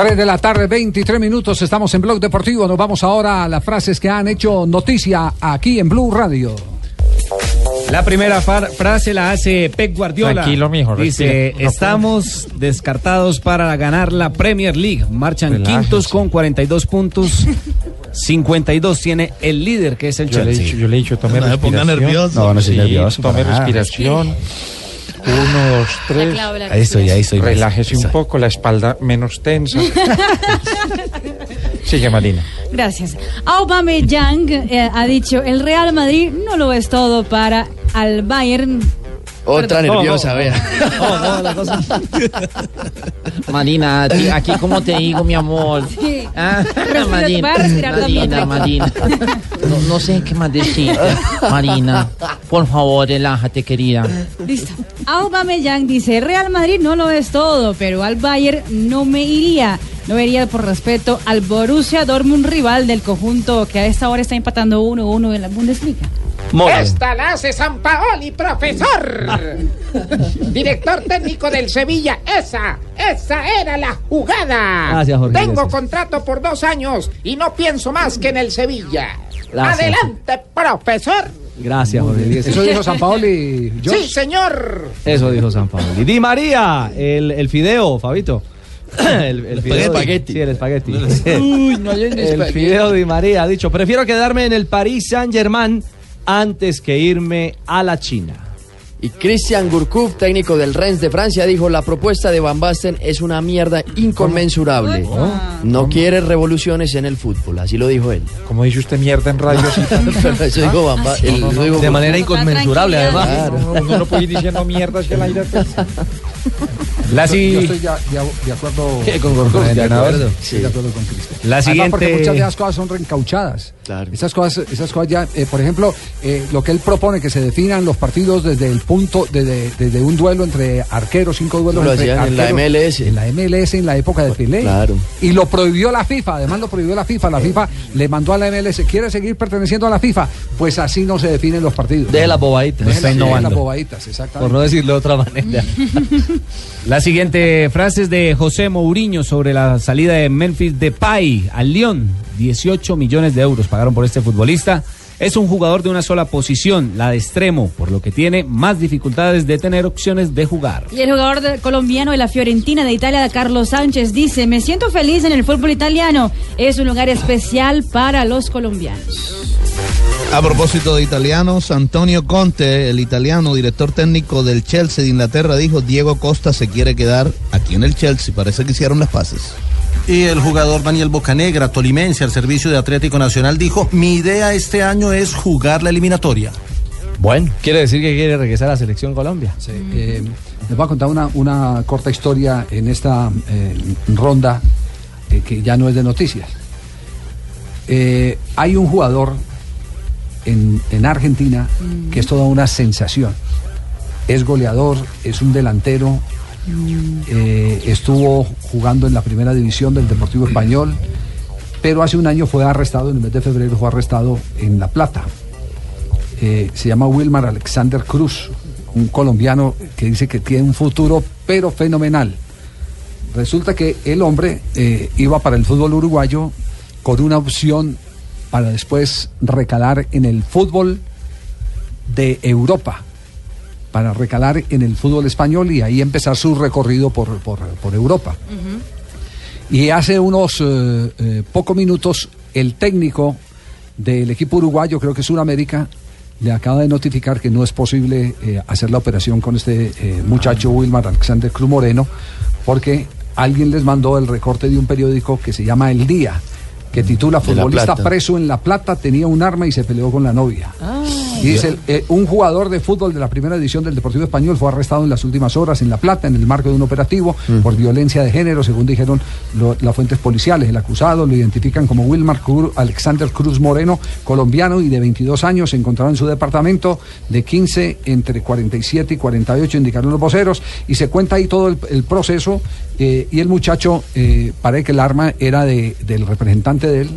3 de la tarde, 23 minutos, estamos en Blog Deportivo. Nos vamos ahora a las frases que han hecho noticia aquí en Blue Radio. La primera frase la hace Pep Guardiola. Tranquilo, mijo, Dice, respira. No estamos descartados para ganar la Premier League. Marchan Relájese. quintos con 42 puntos. 52 tiene el líder, que es el Yo le he Chelsea. dicho, yo le he dicho, tome No me ponga respiración. nervioso. No, no soy Sí, nervioso, Tome para nada. Uno, dos, tres. clave la Ahí estoy, ahí estoy. Relájese un poco, la espalda menos tensa. Sigue, Marina. Gracias. Aubameyang eh, ha dicho, el Real Madrid no lo es todo para al Bayern. Otra Perdón. nerviosa, vea. Marina, a ti- aquí como te digo, mi amor. Sí. Ah, Respira- Marina, a respirar Marina. Marina. No, no sé qué más decirte. Marina, por favor, relájate, querida. Listo. Aubameyang dice, Real Madrid no lo es todo, pero al Bayern no me iría. no vería por respeto al Borussia Dortmund rival del conjunto que a esta hora está empatando 1-1 en la Bundesliga. Esta la hace San Paoli, profesor. Director técnico del Sevilla. Esa, esa era la jugada. Gracias, Jorge Tengo contrato por dos años y no pienso más que en el Sevilla. Gracias. Adelante, profesor. Gracias, Jorge. Eso dijo San Paoli. Sí, señor. Eso dijo San Paolo. Y Di María, el, el fideo, Fabito. El, el fideo. espagueti. Sí, el espagueti. Uy, no hay El espagueti. fideo Di María ha dicho, prefiero quedarme en el Paris Saint Germain antes que irme a la China. Y Christian Gourcuff, técnico del Rennes de Francia, dijo la propuesta de Van Basten es una mierda inconmensurable. No quiere revoluciones en el fútbol, así lo dijo él. Como dice usted mierda en radio. Pero eso dijo Van dijo De manera inconmensurable, además. Claro. No puede ir diciendo mierdas que el aire. La yo, si- yo estoy ya- ya- de acuerdo ¿Qué, con Gorgos? el De entrenador. acuerdo. Estoy de acuerdo con Cristian. La Además, porque muchas de esas cosas son reencauchadas. Claro. Esas cosas, esas cosas ya, eh, por ejemplo, eh, lo que él propone que se definan los partidos desde el punto, desde, desde un duelo entre arqueros, cinco duelos Lo entre en la MLS. En la MLS en la época de Pelé. Claro. Y lo prohibió la FIFA, además lo prohibió la FIFA. La FIFA le mandó a la MLS, ¿quiere seguir perteneciendo a la FIFA? Pues así no se definen los partidos. Deje las bobaditas. Las- deje innovando. las bobaditas, exactamente. Por no decirlo de otra manera. La siguiente frase es de José Mourinho sobre la salida de Memphis Depay al Lyon. 18 millones de euros pagaron por este futbolista. Es un jugador de una sola posición, la de extremo, por lo que tiene más dificultades de tener opciones de jugar. Y el jugador de- colombiano de la Fiorentina de Italia, Carlos Sánchez, dice, me siento feliz en el fútbol italiano. Es un lugar especial para los colombianos. A propósito de italianos, Antonio Conte, el italiano director técnico del Chelsea de Inglaterra, dijo Diego Costa se quiere quedar aquí en el Chelsea. Parece que hicieron las paces. Y el jugador Daniel Bocanegra, tolimense, al servicio de Atlético Nacional, dijo, mi idea este año es jugar la eliminatoria. Bueno, quiere decir que quiere regresar a la selección Colombia. Sí, eh, les voy a contar una, una corta historia en esta eh, ronda eh, que ya no es de noticias. Eh, hay un jugador en, en Argentina que es toda una sensación. Es goleador, es un delantero, eh, estuvo jugando en la primera división del Deportivo Español, pero hace un año fue arrestado, en el mes de febrero fue arrestado en La Plata. Eh, se llama Wilmar Alexander Cruz, un colombiano que dice que tiene un futuro pero fenomenal. Resulta que el hombre eh, iba para el fútbol uruguayo con una opción para después recalar en el fútbol de Europa, para recalar en el fútbol español y ahí empezar su recorrido por, por, por Europa. Y hace unos eh, eh, pocos minutos el técnico del equipo uruguayo, creo que es Sudamérica, le acaba de notificar que no es posible eh, hacer la operación con este muchacho Wilmar Alexander Cruz Moreno, porque alguien les mandó el recorte de un periódico que se llama El Día, que titula Futbolista preso en La Plata, tenía un arma y se peleó con la novia. Y dice, eh, un jugador de fútbol de la primera edición del Deportivo Español fue arrestado en las últimas horas en La Plata, en el marco de un operativo por violencia de género, según dijeron lo- las fuentes policiales. El acusado lo identifican como Wilmar Cruz- Alexander Cruz Moreno, colombiano y de 22 años. Se encontraba en su departamento de 15, entre 47 y 48, indicaron los voceros. Y se cuenta ahí todo el, el proceso. eh, y el muchacho, eh, parece que el arma era de- del representante de él.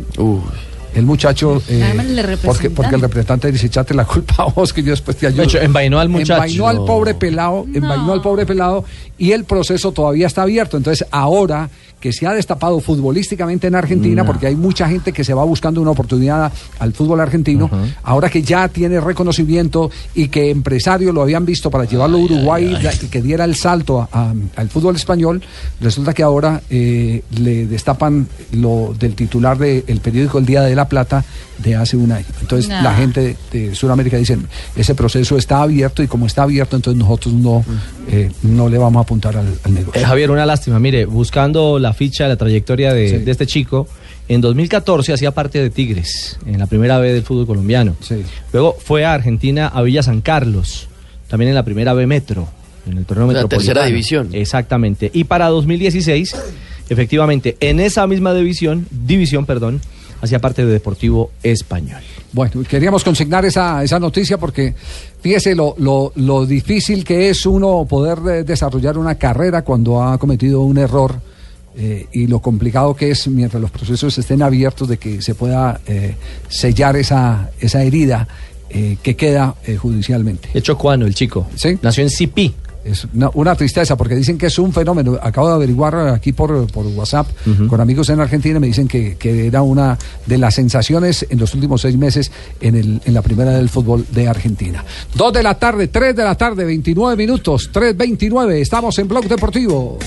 El muchacho, eh, porque, porque el representante dice, echate la culpa a vos que yo después te ayudo. De hecho, envainó al muchacho. Envainó al pobre pelado, envainó al pobre pelado y el proceso todavía está abierto. Entonces, ahora que se ha destapado futbolísticamente en Argentina, No. porque hay mucha gente que se va buscando una oportunidad al fútbol argentino, ahora que ya tiene reconocimiento y que empresarios lo habían visto para llevarlo a Uruguay y que diera el salto a- a- al fútbol español, resulta que ahora eh, le destapan lo del titular del periódico El Día de la Plata de hace un año. Entonces, la gente de, de Sudamérica dicen, ese proceso está abierto y como está abierto, entonces nosotros no, eh, no le vamos a apuntar al, al negocio. Eh, Javier, una lástima. Mire, buscando la ficha, la trayectoria de, de este chico, en 2014 hacía parte de Tigres, en la primera B del fútbol colombiano. Luego fue a Argentina, a Villa San Carlos, también en la primera B Metro, en el torneo La metropolitano. tercera división. Exactamente. Y para 2016, efectivamente, en esa misma división, división, perdón, hacía parte de Deportivo Español. Bueno, queríamos consignar esa, esa noticia porque fíjese lo, lo, lo difícil que es uno poder eh, desarrollar una carrera cuando ha cometido un error eh, y lo complicado que es mientras los procesos estén abiertos de que se pueda eh, sellar esa, esa herida eh, que queda judicialmente. Hecho cuano, el chico. Sí. Nació en Cipí. Es una, una tristeza porque dicen que es un fenómeno. Acabo de averiguar aquí por, por WhatsApp con amigos en Argentina. Me dicen que, que era una de las sensaciones en los últimos seis meses en, el, en la primera del fútbol de Argentina. Dos de la tarde, tres de la tarde, 29 minutos, 3.29. Estamos en Blog Deportivo.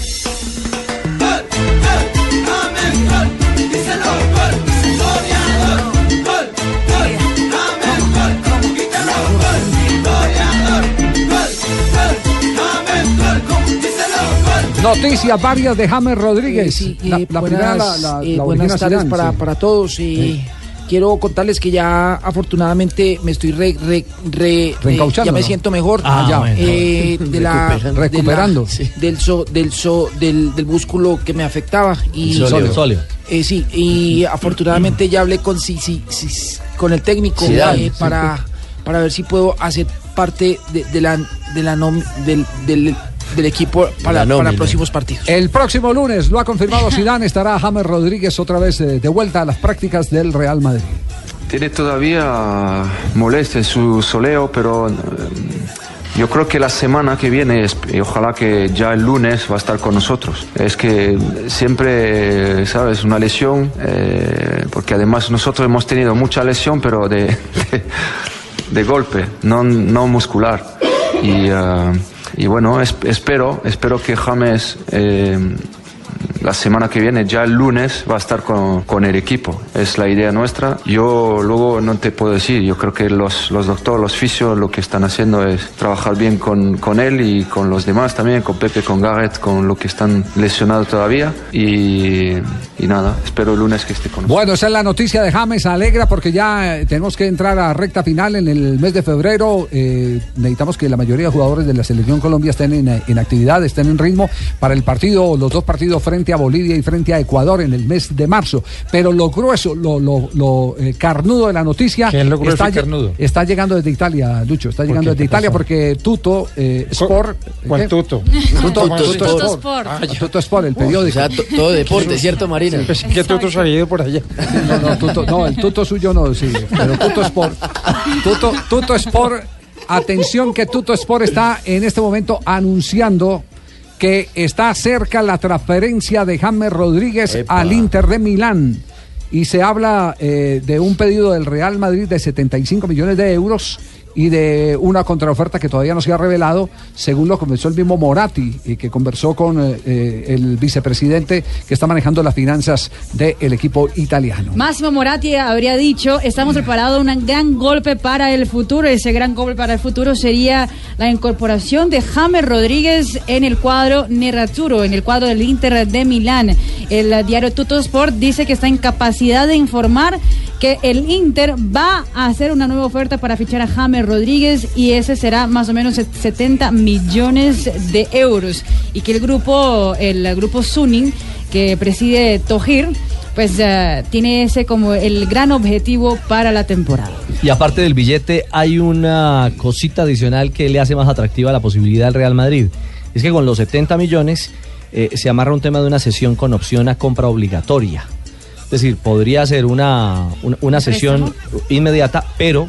Noticias varias de James Rodríguez. Sí, la, eh, la buenas, primera, la, la- eh, la buenas origina tardes Zidane, para, sí. para todos. eh, Sí. Quiero contarles que ya afortunadamente me estoy re, re, re- ya me siento mejor. Ah, ya. bueno. Eh, de la, Recuperando. de la- Recuperando. del, so- del, so- del, del músculo que me afectaba. Y, El sóleo. Sóleo. Eh, sí, y afortunadamente ya hablé con, sí, sí, sí, con el técnico Zidane, eh, sí. para, para ver si puedo hacer parte de, de la, de la nom- del, del, del equipo para, para próximos partidos. El próximo lunes, lo ha confirmado Zidane, estará James Rodríguez otra vez eh, de vuelta a las prácticas del Real Madrid. Tiene todavía molestia su soleo, pero eh, yo creo que la semana que viene, es- y ojalá que ya el lunes va a estar con nosotros. Es que siempre, ¿sabes? Una lesión, eh, porque además nosotros hemos tenido mucha lesión, pero de, de, de golpe, no, no muscular. Y, eh, y bueno, es- espero, espero que James... eh, la semana que viene, ya el lunes, va a estar con, con el equipo. Es la idea nuestra. Yo luego no te puedo decir, yo creo que los, los doctores, los fisios, lo que están haciendo es trabajar bien con, con él y con los demás también, con Pepe, con Garrett, con lo que están lesionados todavía. Y, y nada, espero el lunes que esté con nosotros. Bueno, esa es la noticia de James, alegra porque ya eh, tenemos que entrar a recta final en el mes de febrero. Eh, necesitamos que la mayoría de jugadores de la selección Colombia estén en, en actividad, estén en ritmo para el partido, los dos partidos frente a Bolivia y frente a Ecuador en el mes de marzo. Pero lo grueso, lo, lo, lo, eh, carnudo de la noticia ¿Qué es lo grueso está, y carnudo? está llegando desde Italia, Lucho, está llegando desde ¿Qué Italia pasó? porque Tuto eh, Sport. ¿Cuál ¿qué? Tuto? Tuto, Tuto Tuto Sport. Sport. Ah, Tuto Sport, el periódico. O sea, to- todo deporte, ¿cierto, Marina? Que Tuto se había ido por allá. No, no, Tuto, no, el Tuto suyo no, sí, pero Tuto Sport. Tuto, Tuto Sport, atención que Tuto Sport está en este momento anunciando que está cerca la transferencia de James Rodríguez al Inter de Milán. Y se habla eh, de un pedido del Real Madrid de 75 millones de euros y de una contraoferta que todavía no se ha revelado, según lo conversó el mismo Moratti, y que conversó con eh, eh, el vicepresidente que está manejando las finanzas del equipo italiano. Máximo Moratti habría dicho, estamos preparados un gran golpe para el futuro. Ese gran golpe para el futuro sería la incorporación de James Rodríguez en el cuadro Nerazzurro, en el cuadro del Inter de Milán. El diario Tutto Sport dice que está en capacidad de informar que el Inter va a hacer una nueva oferta para fichar a James Rodríguez y ese será más o menos 70 millones de euros y que el grupo el grupo Suning que preside Tojir pues eh, tiene ese como el gran objetivo para la temporada. Y aparte del billete, hay una cosita adicional que le hace más atractiva la posibilidad al Real Madrid. Es que con los 70 millones eh, se amarra un tema de una sesión con opción a compra obligatoria. Es decir, podría ser una, una, una sesión inmediata, pero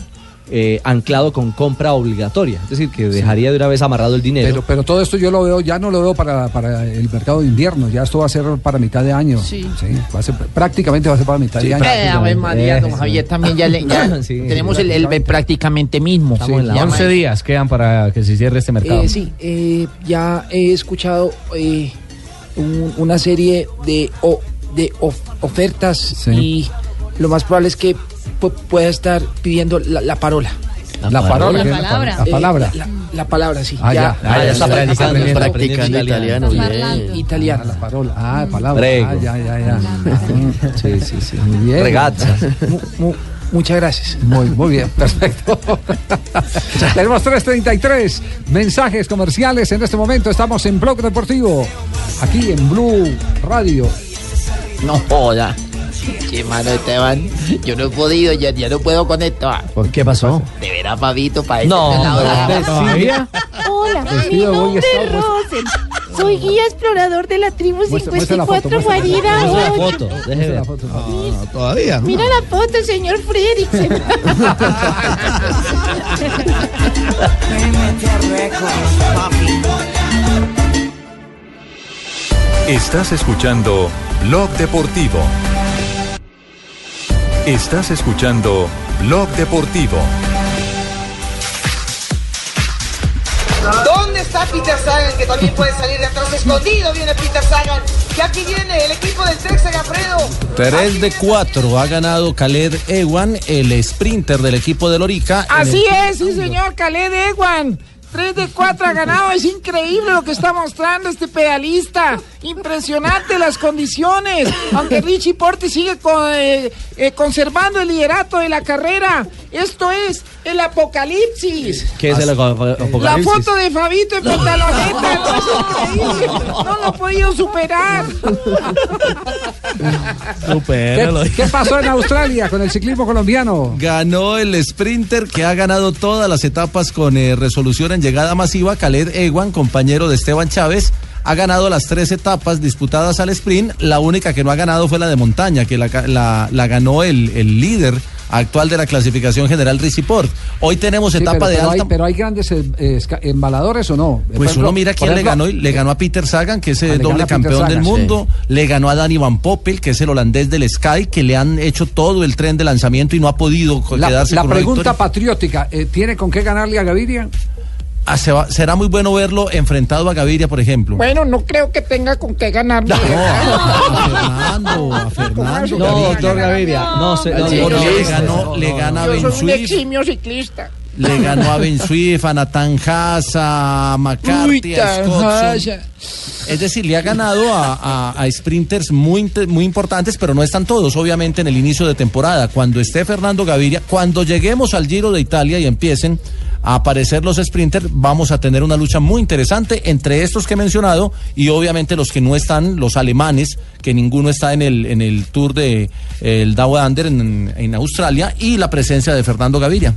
eh, anclado con compra obligatoria. Es decir, que dejaría de una vez amarrado el dinero. Pero, pero todo esto yo lo veo, ya no lo veo para, para el mercado de invierno, ya esto va a ser para mitad de año. Sí. va a ser, prácticamente va a ser para mitad de año. Eh, Ave María, don Javier también ya, le, ya Sí, tenemos el, el prácticamente mismo. Estamos en la 11 días quedan para que se cierre este mercado. Eh, sí, eh, ya he escuchado eh, un- una serie de, o- de of- ofertas y lo más probable es que pueda estar pidiendo la, la parola. La parola, La ¿qué? palabra. La palabra. Eh, la, la palabra, sí. Ah, ya. Ah, ya está practicando, Está practicando italiano, bien. parlando. Italiana. La parola. Ah, palabra. Prego. Ah, ya, ya, ya. Sí, sí, sí. Muy bien. Regazza. Muchas gracias. Muy, muy bien, perfecto. Tenemos 3.33 mensajes comerciales en este momento. Estamos en Blog Deportivo, aquí en Blue Radio. No joda. Che, mano, Esteban, yo no he podido, ya, ya no puedo con esto. ah. ¿Por qué pasó? De ver a Pavito para No, la hora. hombre, ¿Todavía? Hola, mi nombre es. Rosen. Soy guía explorador de la tribu Muestra- muestra la foto, 54 muestra- Guarida muestra la 8. foto, deje ver. Ah, todavía. Mira la foto, señor Fredricksen. Estás escuchando Blog Deportivo. Estás escuchando Blog Deportivo. ¿Dónde está Peter Sagan que también puede salir de atrás escondido? Viene Peter Sagan. Que aquí viene el equipo del Texas Gafredo. 3 de 4 ha ganado Khaled Ewan, el sprinter del equipo de Lorica. Así el- es, sí, señor, Khaled Ewan. 3 de 4 ha ganado, es increíble lo que está mostrando este pedalista. Impresionante las condiciones. Aunque Richie Porte sigue con, eh, eh, conservando el liderato de la carrera. Esto es el apocalipsis. ¿Qué es el La apocalipsis? foto de Fabito en pantaloneta, no. No lo he podido superar. ¿Qué, qué pasó en Australia con el ciclismo colombiano? Ganó el sprinter que ha ganado todas las etapas con eh, resolución en llegada masiva. Khaled Ewan, compañero de Esteban Chávez, ha ganado las tres etapas disputadas al sprint. La única que no ha ganado fue la de montaña, que la, la- la ganó el, el líder actual de la clasificación general, Richie Port. Hoy tenemos Sí, etapa pero, de pero alta. hay, pero hay grandes eh, eh, embaladores o no. Pues ejemplo- uno mira quién le ganó. y Le ganó a Peter Sagan, que es el Ah, le doble campeón del mundo. Le ganó a Danny Van Poppel, que es el holandés del Sky, que le han hecho todo el tren de lanzamiento y no ha podido La, quedarse la con pregunta patriótica, eh, ¿tiene con qué ganarle a Gaviria? Ah, será muy bueno verlo enfrentado a Gaviria, por ejemplo. Bueno, no creo que tenga con qué ganarme. Fernando, a Fernando. No, Gaviria. doctor Gaviria. No, se, no, Sí, no, no, no, le no, ganó, no, le no, gana a Yo soy un eximio ciclista. Le ganó a Ben Swift, a Nathan Haas, a McCarthy, Uy, a. Es decir, le ha ganado a, a- a sprinters muy, muy importantes, pero no están todos, obviamente, en el inicio de temporada. Cuando esté Fernando Gaviria, cuando lleguemos al Giro de Italia y empiecen a aparecer los sprinters, vamos a tener una lucha muy interesante entre estos que he mencionado y obviamente los que no están, los alemanes, que ninguno está en el, en el Tour de el Dow Under en, en Australia, y la presencia de Fernando Gaviria.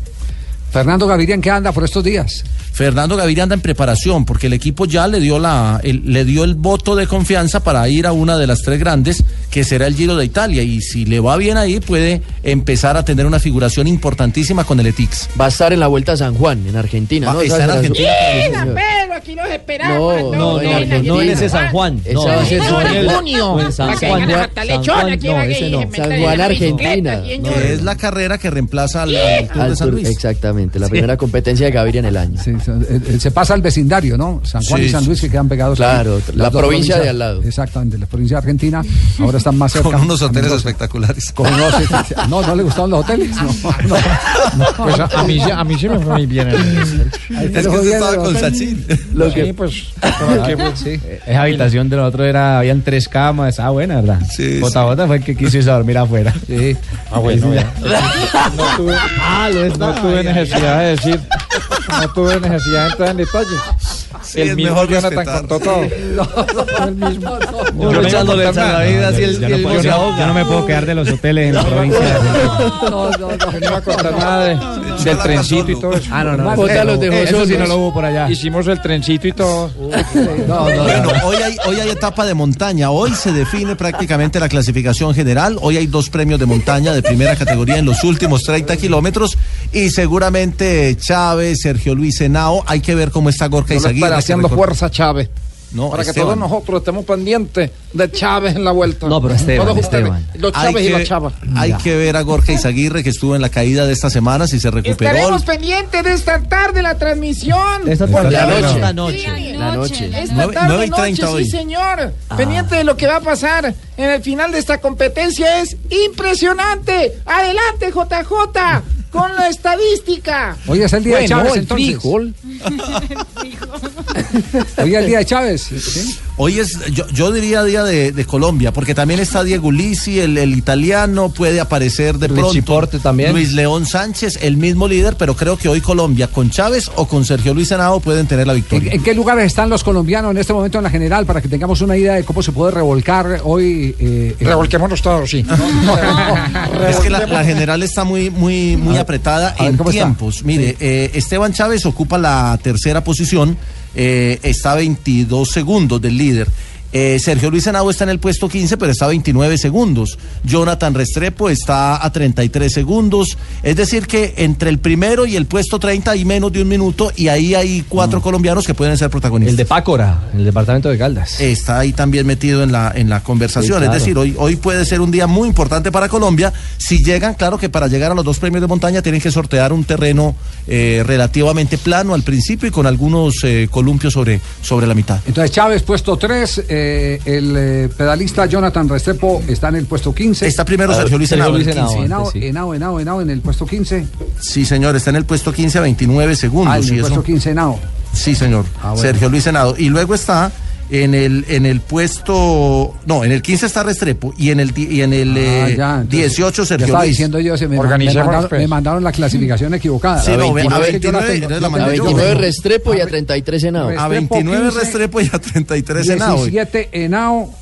Fernando Gaviria, ¿en qué anda por estos días? Fernando Gaviria anda en preparación porque el equipo ya le dio la le dio el voto de confianza para ir a una de las tres grandes que será el Giro de Italia y si le va bien ahí puede empezar a tener una figuración importantísima con el Etix. Va a estar en la Vuelta a San Juan, en Argentina. Va- ¿no? está en su- Argentina. Sí, señor. Pero aquí los esperamos. No, no, en no, Argentina. no en ese San Juan. Esa No, ese su- no en junio. no, en San Juan. San Juan, no, ese no. San en Juan, Argentina. es la carrera que reemplaza al, Tour de San Luis. exactamente, la primera competencia de Gaviria en el año. Se, eh, se pasa al vecindario, ¿no? San Juan y San. Luis que quedan pegados. Claro, la provincia de al lado. Exactamente, la provincia de Argentina ahora están más cerca. Con unos hoteles espectaculares. Con unos- no, no le gustaron los hoteles. No, no, no. Pues a, a mí, sí- a mí sí me fue muy bien. Es que usted estaba con. Sachin. Lo Sí, que, pues, ¿para qué, pues? Sí. Esa habitación de nosotros era, habían tres camas, ah, buena, ¿verdad? Sí, JJ fue el que quiso irse a dormir afuera. Sí. Ah, bueno, ya. No tuve, Ah, lo no necesidad de decir, no tuve necesidad de entrar en detalle. Sí, el mismo mejor Jonathan respetar. contó todo. El mismo. Yo no el, Yo y no, el puedo- yo no- no me puedo quedar de los hoteles en la provincia. de. No, no, no. Yo no iba a contar nada de- del trencito y todo eso. Ah, no, no. Eso- los dejó Eso sí no lo hubo por allá. Hicimos el trencito y todo. No, no, Bueno, no. hoy hay, hoy hay etapa de montaña. Hoy se define prácticamente la clasificación general. Hoy hay dos premios de montaña de primera categoría en los últimos 30 kilómetros. Y seguramente Chávez, Sergio Luis Henao. Hay que ver cómo está Gorka Izaguirre. que haciendo fuerza, Chávez. No, para que Esteban. todos nosotros estemos pendientes de Chávez en la vuelta. No, pero Esteban, Todos ustedes, Esteban. Los Hay Chávez y que, la Chava. hay que ver a Gorka Izaguirre que estuvo en la caída de esta semana, si se recuperó. Estaremos pendientes de esta tarde la transmisión. Esta tarde, hoy- esta noche. la noche. Esta tarde nueve y noche, treinta sí hoy. señor. Pendiente de lo que va a pasar en el final de esta competencia es impresionante. Adelante, JJ, con la estadística. Hoy es el día de Chávez, el entonces. frijol. Hoy es el día de Chávez. ¿sí? Hoy es, yo, yo diría día de, de Colombia, porque también está Diego Lisi, el, el italiano, puede aparecer de Luis pronto. Chiporte también. Luis León Sánchez, el mismo líder, pero creo que hoy Colombia con Chávez o con Sergio Luis Henao pueden tener la ¿En, victoria. en qué lugares están los colombianos en este momento en la general para que tengamos una idea de cómo se puede revolcar hoy? eh, Revolquémonos todos, sí. Es que la, la general está muy, muy, muy apretada en tiempos. Mire, eh, Esteban Chávez ocupa la tercera posición eh, está a 22 segundos del líder. Eh, Sergio Luis Henao está en el puesto 15, pero está a 29 segundos. Jonathan Restrepo está a 33 segundos. Es decir, que entre el primero y el puesto 30 hay menos de un minuto y ahí hay cuatro colombianos que pueden ser protagonistas. El de Pácora, en el departamento de Caldas. Está ahí también metido en la, en la conversación. Sí, claro. Es decir, hoy, hoy puede ser un día muy importante para Colombia. Si llegan, claro que para llegar a los dos premios de montaña tienen que sortear un terreno eh, relativamente plano al principio y con algunos eh, columpios sobre, sobre la mitad. Entonces Chávez puesto 3, el eh, pedalista Jonathan Restrepo está en el puesto 15. Está primero Sergio Luis Henao, el 15. Henao, Henao, Henao, Henao en el puesto 15. Sí, señor, está en el puesto 15 a 29 segundos. Ah, en y el eso- puesto 15 Henao. Sí, señor. Ah, bueno. Sergio Luis Senado. Y luego está en el, en el puesto. No, en el 15 está Restrepo y en el, y en el Ah, eh, ya, entonces, 18 ya Sergio estaba Luis. diciendo yo, se me, me Organicemos, mandaron, pues. me mandaron la clasificación equivocada. Sí, a Es que yo la 29, tengo, entonces yo la tengo- mandé A yo. 29 Restrepo y a 33 Henao. A 29 Restrepo y a 33 Henao. 17 Henao.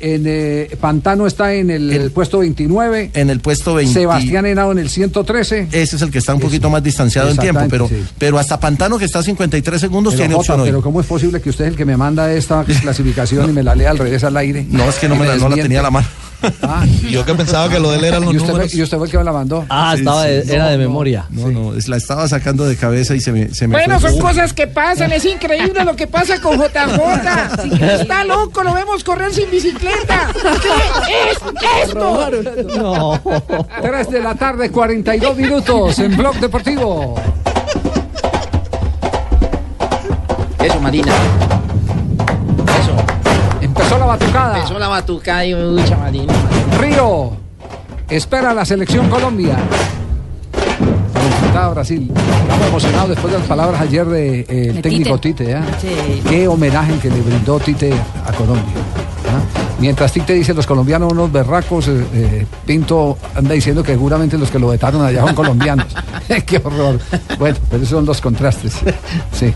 En eh, Pantano está en el, puesto 29. En el puesto 20. Sebastián Henao en el 113. Ese es el que está un poquito más distanciado en tiempo, pero, sí. pero hasta Pantano, que está a 53 segundos, Pero, tiene Jota, opción hoy. pero ¿cómo es posible que usted es el que me manda esta clasificación y me la lea al revés al aire? No, es que no, me la, no la tenía a la mano. Ah. Yo que pensaba que lo de él eran los ¿Y usted, fue, y usted fue el que me la mandó. Ah, Sí, estaba sí. era No, de no, memoria. No, no, es- la estaba sacando de cabeza y se me, se me Bueno, fue. son cosas que pasan, es increíble lo que pasa con JJ. Está loco, lo vemos correr sin bicicleta. ¿Qué es esto? No. 3 de la tarde, 42 minutos en Blog Deportivo. Eso, Marina. Empezó la batucada. Empezó la batucada y. Río espera la selección Colombia. A Brasil. Estamos emocionados después de las palabras ayer del de, De técnico Tite. ¿ah? Sí. Qué homenaje que le brindó Tite a Colombia. ¿ah? Mientras Tite dice los colombianos unos berracos, eh, eh, Pinto anda diciendo que seguramente los que lo vetaron allá son colombianos. Qué horror. Bueno, pero esos son los contrastes. Sí.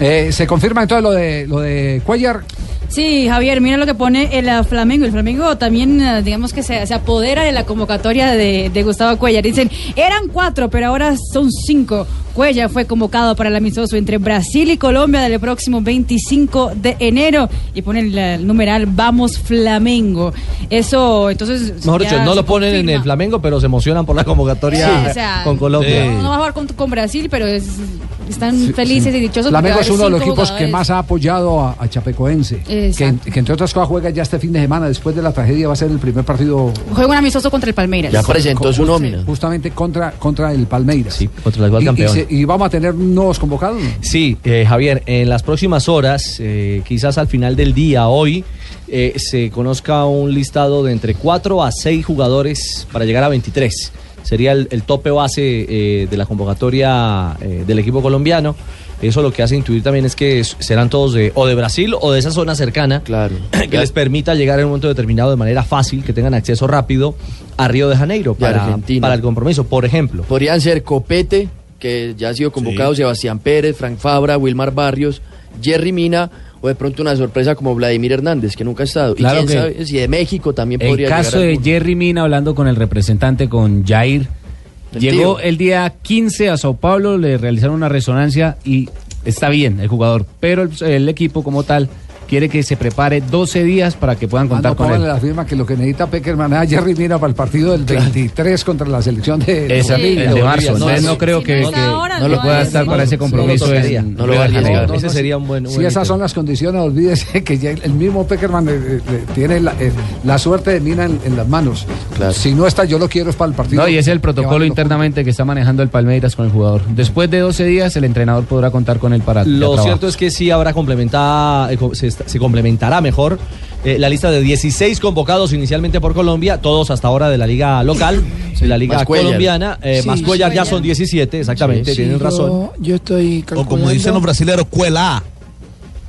Eh, Se confirma entonces lo de lo de Cuellar. Sí, Javier, mira lo que pone el ah, Flamengo. El Flamengo también, ah, digamos que se, se apodera de la convocatoria de, de Gustavo Cuellar. Dicen, eran cuatro, pero ahora son cinco. Cuellar fue convocado para el amistoso entre Brasil y Colombia del próximo 25 de enero. Y pone el, ah, numeral Vamos Flamengo. Eso, entonces. Mejor dicho, no lo ponen en el Flamengo, pero se emocionan por la convocatoria Sí, o sea, con Colombia. No, no va a jugar con, con Brasil, pero es- están felices y dichosos. Flamengo es uno de los equipos que más ha apoyado a, a Chapecoense. Que, entre otras cosas juega ya este fin de semana, después de la tragedia, va a ser el primer partido. Juega un amistoso contra el Palmeiras. Just- Justamente contra, contra el Palmeiras. Sí, contra el actual y, campeón. Y, se- y vamos a tener nuevos convocados. ¿no? Sí, eh, Javier, en las próximas horas, eh, quizás al final del día, hoy, eh, se conozca un listado de entre 4 a 6 jugadores para llegar a 23. Sería el, el tope base eh, de la convocatoria eh, del equipo colombiano. Eso lo que hace intuir también es que serán todos de, o de Brasil o de esa zona cercana. Claro. Que les permita llegar en un momento determinado de manera fácil, que tengan acceso rápido a Río de Janeiro para, Argentina. para el compromiso. Por ejemplo, Podrían ser Copete, que ya ha sido convocado, Sebastián Pérez, Frank Fabra, Wilmar Barrios, Jerry Mina, o de pronto una sorpresa como Vladimir Hernández, que nunca ha estado. Claro y quién que- sabe si de México también En podría caso llegar de. Jerry Mina hablando con el representante, con Jair, llegó el día 15 a Sao Paulo, le realizaron una resonancia y está bien el jugador, pero el, el equipo como tal quiere que se prepare 12 días para que puedan Ah, contar no, con él. la firma que lo que necesita Peckerman es a Jerry Mina para el partido del 23 contra la selección de, de Esa- Bolivia. el de marzo. Entonces no creo que, no está que ahora, no no lo pueda es. estar para ese compromiso. no lo No. Janeiro. No, Ese sería un buen- Si buen esas ítem. son las condiciones, olvídese que ya el mismo Peckerman eh, eh, tiene la, eh, la suerte de Mina en, en las manos. Si no está, yo lo quiero es para el partido. No, y es el protocolo internamente que está manejando el Palmeiras con el jugador. Después de 12 días, el entrenador podrá contar con él para Lo cierto es que sí habrá complementada, eh, se, está- se complementará mejor eh, la lista de 16 convocados inicialmente por Colombia, todos hasta ahora de la liga local, de la liga colombiana, eh, Sí, más Cuellar ya son 17, exactamente, Sí, tienen yo- razón. Yo estoy O como dicen los brasileños, cuela.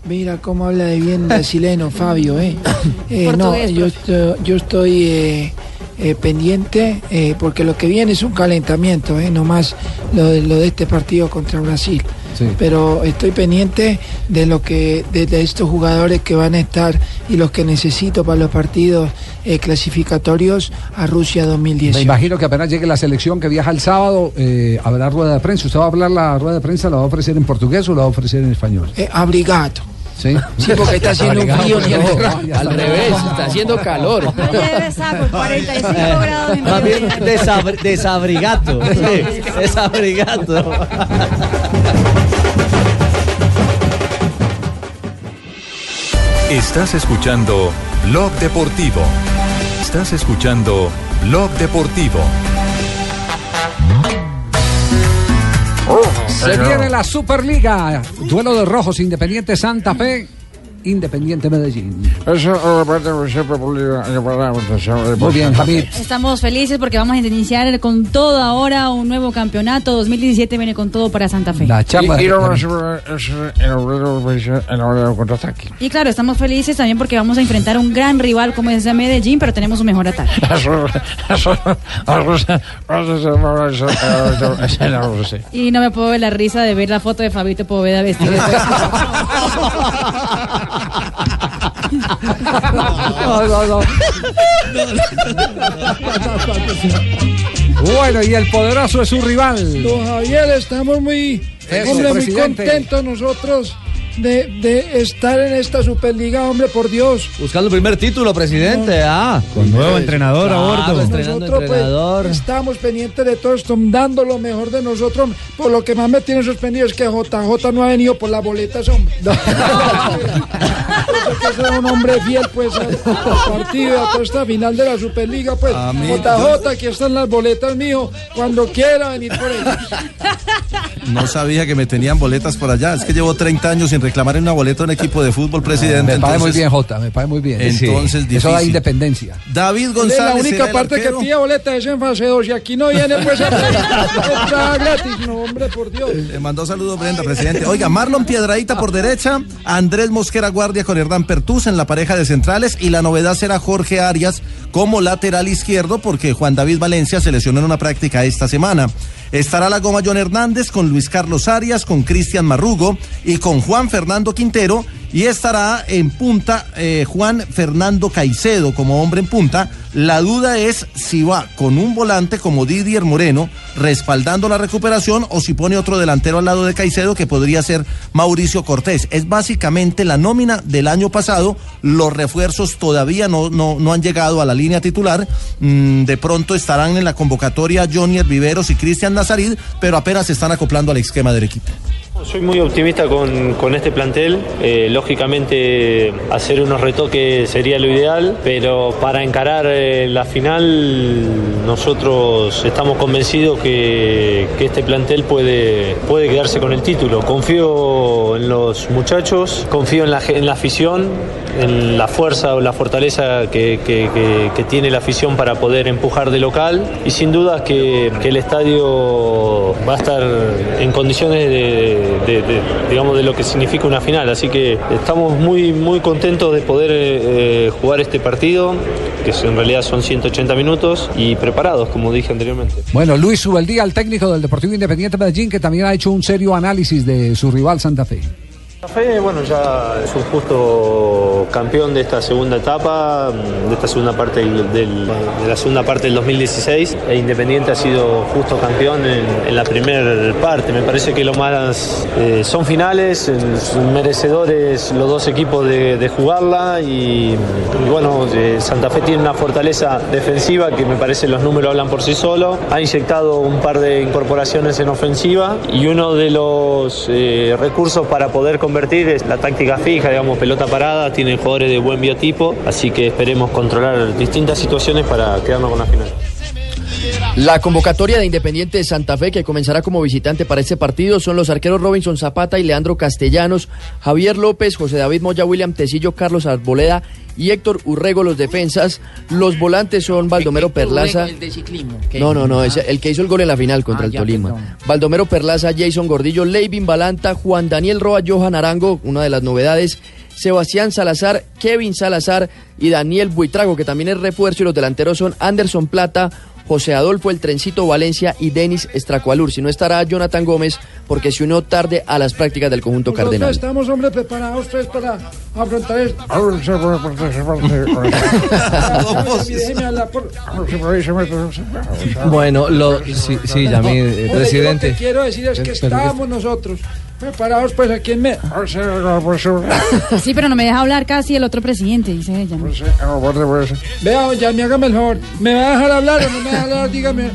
Mira cómo habla de bien brasileño, Fabio, ¿eh? Eh, no, Portugués, yo, estoy- yo estoy eh, eh, pendiente eh, porque lo que viene es un calentamiento, ¿eh? No más lo de, lo de este partido contra Brasil. Sí. Pero estoy pendiente de lo que de, de estos jugadores que van a estar y los que necesito para los partidos eh, clasificatorios a Rusia Me 2018. imagino que apenas llegue la selección que viaja el sábado, eh, habrá rueda de prensa. ¿Usted va a hablar la rueda de prensa? ¿La va a ofrecer en portugués o la va a ofrecer en español? Eh, abrigato. Sí, Sí, porque está haciendo un frío No, Al revés, está haciendo calor. Debe saco, 45 grados en Más bien Medellín. desabri- desabrigato. Sí, desabrigato. Estás escuchando Blog Deportivo. Estás escuchando Blog Deportivo. Se viene la Superliga. Duelo de rojos, Independiente Santa Fe, Independiente Medellín. Muy bien, Javid. Estamos felices porque vamos a iniciar con todo ahora un nuevo campeonato. 2017 viene con todo para Santa Fe. La charla. Y, y de- lo vamos a hacer en el en la hora del contraataque. Y claro, estamos felices también porque vamos a enfrentar a un gran rival como es Medellín, pero tenemos un mejor ataque. Y no me puedo ver la risa de ver la foto de Fabito Poveda vestido de No, no, no. Bueno, y el poderoso es su rival. Don Javier, estamos muy, Eso, hombre, muy presidente. contentos nosotros de, de estar en esta Superliga, hombre, por Dios. Buscando el primer título, presidente. Ah, Con nuevo entrenador a Claro, bordo. estrenando Nosotros pues, entrenador. estamos pendientes de todo esto, dando lo mejor de nosotros. Por lo que más me tiene suspendido es que JJ no ha venido por las boletas, hombre. Que ser un hombre fiel, pues, al, partido, a toda esta final de la Superliga, pues. A JJ, aquí están las boletas, mío. Cuando quiera venir por ellas. No sabía que me tenían boletas por allá. Es que llevo 30 años sin reclamar en una boleta a un equipo de fútbol, presidente. Me parece muy bien, Jota, me parece muy bien. Entonces, Eso da independencia. David Es González. la era única el parte que pilla boleta es en fase 2 y aquí no viene pues a entrada gratis, no hombre, por Dios. Le mandó saludos Brenda, presidente. Oiga, Marlon Piedradita por derecha, Andrés Mosquera Guardia con Hernán Pertús en la pareja de centrales y la novedad será Jorge Arias como lateral izquierdo porque Juan David Valencia se lesionó en una práctica esta semana. Estará la goma John Hernández con Luis Carlos Arias, con Cristian Marrugo y con Juan Fernando Quintero y estará en punta eh, Juan Fernando Caicedo como hombre en punta. La duda es si va con un volante como Didier Moreno respaldando la recuperación o si pone otro delantero al lado de Caicedo que podría ser Mauricio Cortés. Es básicamente la nómina del año pasado. Los refuerzos todavía no, no, no han llegado a la línea titular. Mm, de pronto estarán en la convocatoria Johnny Viveros y Cristian Nazarid, pero apenas se están acoplando al esquema del equipo. Soy muy optimista con, con este plantel. Eh, lógicamente, hacer unos retoques sería lo ideal, pero para encarar eh, la final, nosotros estamos convencidos que, que este plantel puede, puede quedarse con el título. Confío en los muchachos, confío en la, en la afición, en la fuerza o la fortaleza que, tiene la afición para poder empujar de local. Y sin duda que, el estadio va a estar en condiciones de, digamos de lo que significa una final. Así que estamos muy muy contentos de poder eh, jugar este partido que en realidad son 180 minutos y preparados como dije anteriormente. Bueno, Luis Subeldía, el técnico del Deportivo Independiente Medellín, que también ha hecho un serio análisis de su rival Santa Fe. Fe, bueno, ya es un justo campeón de esta segunda etapa, de esta segunda parte del, del- de la segunda parte del 2016. E Independiente ha sido justo campeón en, la primera parte. Me parece que lo más eh, son finales, eh, merecedores los dos equipos de, jugarla y, bueno, eh, Santa Fe tiene una fortaleza defensiva que me parece los números hablan por sí solo. Ha inyectado un par de incorporaciones en ofensiva y uno de los recursos para poder convertir es la táctica fija, digamos, pelota parada, tienen jugadores de buen biotipo, así que esperemos controlar distintas situaciones para quedarnos con la final. La convocatoria de Independiente de Santa Fe, que comenzará como visitante para este partido, son los arqueros Robinson Zapata y Leandro Castellanos, Javier López, José David Moya, William Tecillo, Carlos Arboleda y Héctor Urrego, los defensas. Los volantes son Baldomero Perlaza. El de ciclismo. que- No, no, no, ese- el que hizo el gol en la final contra Ah, el Tolima. perdón. Baldomero Perlaza, Jason Gordillo, Leivin Balanta, Juan Daniel Roa, Johan Arango, una de las novedades. Sebastián Salazar, Kevin Salazar y Daniel Buitrago, que también es refuerzo, y los delanteros son Anderson Plata, José Adolfo El Trencito Valencia y Denis Estracualur. Si no estará Jonathan Gómez porque se unió tarde a las prácticas del conjunto Nosotros cardenal. estamos, hombre, preparados tres para afrontar esto. Bueno, lo, sí, sí, eh, Hombre, yo presidente. Lo que quiero decir es que estamos nosotros preparados, pues aquí en me. Sí, pero no me deja hablar casi el otro presidente, dice ella. ¿no? Vea, ya me hágame el favor. ¿Me va a dejar hablar o no me va a hablar? Dígame.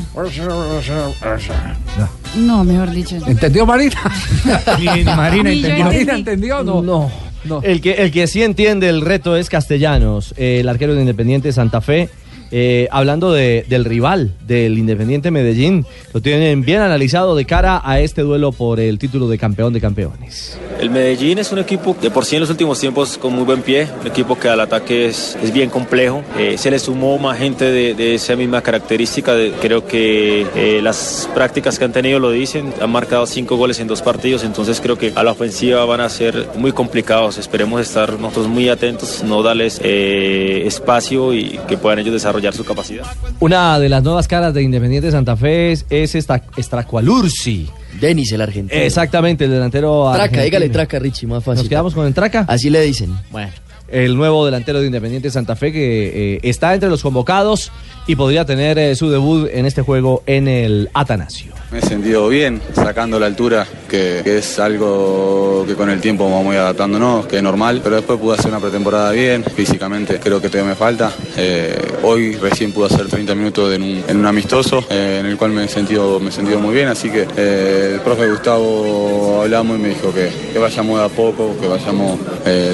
No, mejor dicho. ¿Entendió Marina? Marina entendió. ¿Marina entendió o no? No. El, que, el que sí entiende el reto es Castellanos, eh, el arquero de Independiente Santa Fe. Eh, hablando de- del rival del Independiente Medellín, lo tienen bien analizado de cara a este duelo por el título de campeón de campeones. El Medellín es un equipo de por sí en los últimos tiempos con muy buen pie, un equipo que al ataque es, es bien complejo. Eh, se le sumó más gente de, de esa misma característica. de- creo que eh, las prácticas que han tenido lo dicen. Han marcado cinco goles en dos partidos, entonces creo que a la ofensiva van a ser muy complicados. Esperemos estar nosotros muy atentos, no darles espacio y que puedan ellos desarrollar su capacidad. Una de las nuevas caras de Independiente Santa Fe es, es esta Estracualursi. Denis, el argentino. Exactamente, el delantero Traca, argentino. dígale traca, Richie, más fácil. ¿Nos quedamos con el Traca? Así le dicen. Bueno. El nuevo delantero de Independiente Santa Fe que eh, está entre los convocados y podría tener eh, su debut en este juego en el Atanasio. Me he sentido bien, sacando la altura, que, es algo que con el tiempo vamos muy adaptándonos, que es normal, pero después pude hacer una pretemporada bien, físicamente creo que todavía me falta. Eh, hoy recién pude hacer 30 minutos en un, amistoso, en el cual me he sentido, me he sentido muy bien, así que el profe Gustavo hablamos y me dijo que, que vayamos de a poco, que vayamos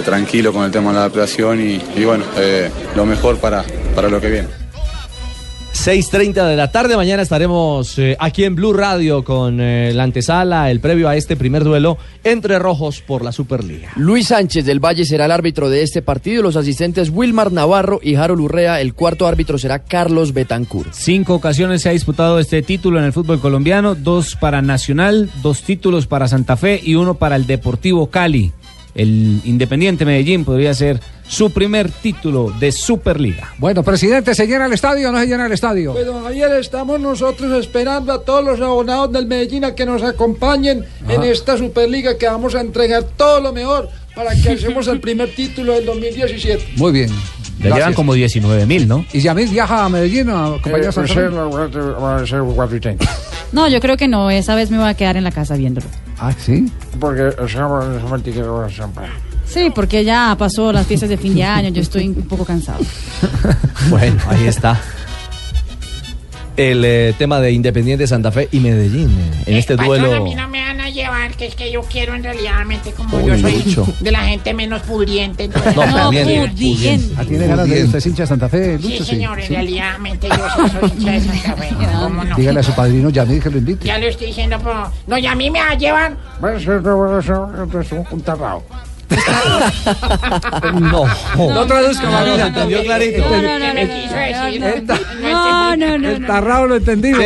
tranquilo con el tema de la adaptación y, y bueno, eh, lo mejor para, para lo que viene. 6.30 de la tarde, mañana estaremos eh, aquí en Blue Radio con eh, la antesala, el previo a este primer duelo entre rojos por la Superliga. Luis Sánchez del Valle será el árbitro de este partido. Los asistentes Wilmar Navarro y Harold Urrea. El cuarto árbitro será Carlos Betancourt. Cinco ocasiones se ha disputado este título en el fútbol colombiano, dos para Nacional, dos títulos para Santa Fe y uno para el Deportivo Cali. El Independiente Medellín podría ser su primer título de Superliga. Bueno, presidente, ¿se llena el estadio o no se llena el estadio? Pues don Javier, estamos nosotros esperando a todos los abonados del Medellín a que nos acompañen en esta Superliga que vamos a entregar todo lo mejor para que hacemos el primer título del 2017. Muy bien. Ya llevan como 19 mil, ¿no? ¿Y Yamil viaja a Medellín a acompañar a Santa Fe? No, yo creo que no. Esa vez me voy a quedar en la casa viéndolo. Ah, ¿sí? Porque Sí, porque ya pasó las fiestas de fin de año. Yo estoy un poco cansado. Bueno, ahí está. El eh, tema de Independiente Santa Fe y Medellín eh, en este Patrón, duelo. a mí no me van a llevar, que es que yo quiero en realidad, mente, como Uy, yo soy mucho. de la gente menos pudriente. entonces- No, No, pudiente, pudiente. Ah, ¿Tiene ganas de usted es hincha de Santa Fe, Sí, Lucho? señor, en Sí. realidad, mente, yo soy, soy hincha de Santa Fe. ¿Cómo no? Dígale a su padrino Yamil que lo invite. Ya le estoy diciendo, pero... No, y a mí me va a llevar... un tapado. No. No traduzca, Marina. entendió clarito. No, no, no. No, no, no. El tarrao lo entendimos.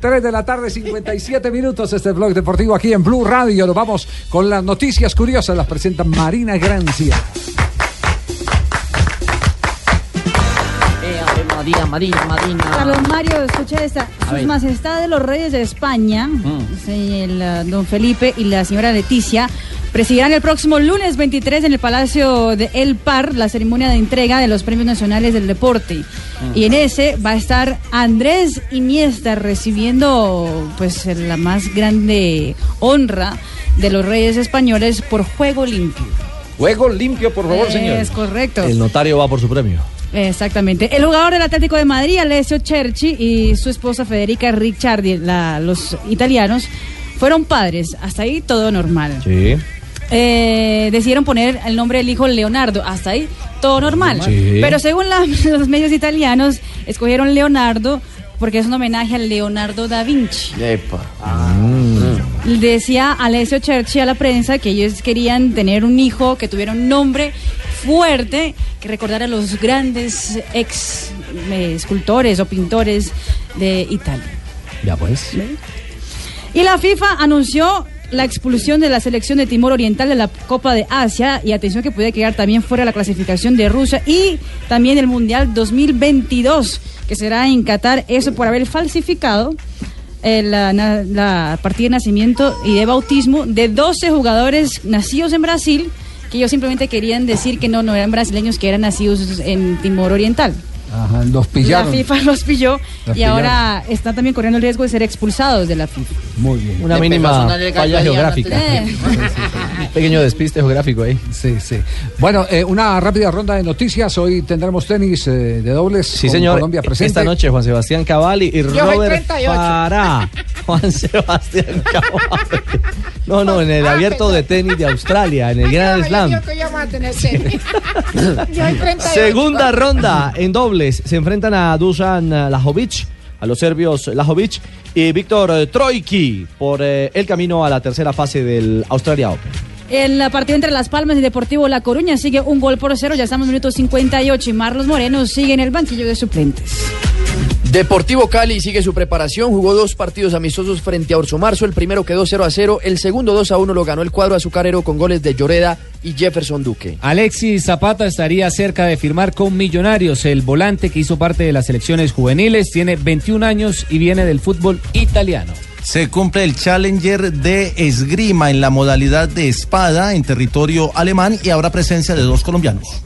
3 de la tarde, 57 minutos. Este blog deportivo aquí en Blue Radio. Nos vamos con las noticias curiosas. Las presenta Marina Grancia. Madina, Madina, Madina. Carlos Mario, escucha esta. Sus majestades los reyes de España, sí, el, uh, don Felipe y la señora Leticia, presidirán el próximo lunes 23 en el Palacio de El Par la ceremonia de entrega de los premios nacionales del deporte. Y en ese va a estar Andrés Iniesta recibiendo pues la más grande honra de los reyes españoles por juego limpio. Juego limpio, por favor, señor. Es correcto. El notario va por su premio. Exactamente. El jugador del Atlético de Madrid, Alessio Cerci, y su esposa Federica Ricciardi, la- los italianos, fueron padres. Hasta ahí todo normal. Sí. Eh, decidieron poner el nombre del hijo Leonardo. Hasta ahí todo normal. Sí. Pero según la- los medios italianos, escogieron Leonardo porque es un homenaje a Leonardo da Vinci. Decía Alessio Cerci a la prensa que ellos querían tener un hijo que tuviera un nombre fuerte, que recordara a los grandes ex eh, escultores o pintores de Italia. Ya pues. Y la FIFA anunció la expulsión de la selección de Timor Oriental de la Copa de Asia y atención que puede quedar también fuera la clasificación de Rusia y también el Mundial 2022 que será en Qatar, eso por haber falsificado eh, la, la partida de nacimiento y de bautismo de 12 jugadores nacidos en Brasil que ellos simplemente querían decir que no, no eran brasileños, que eran nacidos en Timor Oriental. Ajá, los pillaron. La FIFA los pilló Los y ahora están también corriendo el riesgo de ser expulsados de la FIFA. Muy bien. Una mínima falla geográfica. Un pequeño despiste geográfico ahí. Sí, sí. Bueno, eh, una rápida ronda de noticias. Hoy tendremos tenis eh, de dobles. Sí, con señor. Colombia presente. Esta noche Juan Sebastián Cavalli y Yo soy Robert 38. Farah. Juan Sebastián Cavalli. No, no, en el abierto de tenis de Australia, en el Grand Slam. Yo que ya vamos a tener tenis. Yo soy 38. Segunda ronda en Se enfrentan a Dusan Lajovic, a los serbios Lajovic y Víctor Troiki por eh, el camino a la tercera fase del Australia Open. En la partida entre Las Palmas y Deportivo La Coruña sigue un gol por cero, ya estamos en el minuto 58 y Marlos Moreno sigue en el banquillo de suplentes. Deportivo Cali sigue su preparación, jugó dos partidos amistosos frente a Orso Marzo, el primero quedó 0 a 0, el segundo 2 a 1 lo ganó el cuadro azucarero con goles de Lloreda y Jefferson Duque. Alexis Zapata estaría cerca de firmar con Millonarios. El volante que hizo parte de las selecciones juveniles tiene 21 años y viene del fútbol italiano. Se cumple el Challenger de esgrima en la modalidad de espada en territorio alemán y habrá presencia de dos colombianos.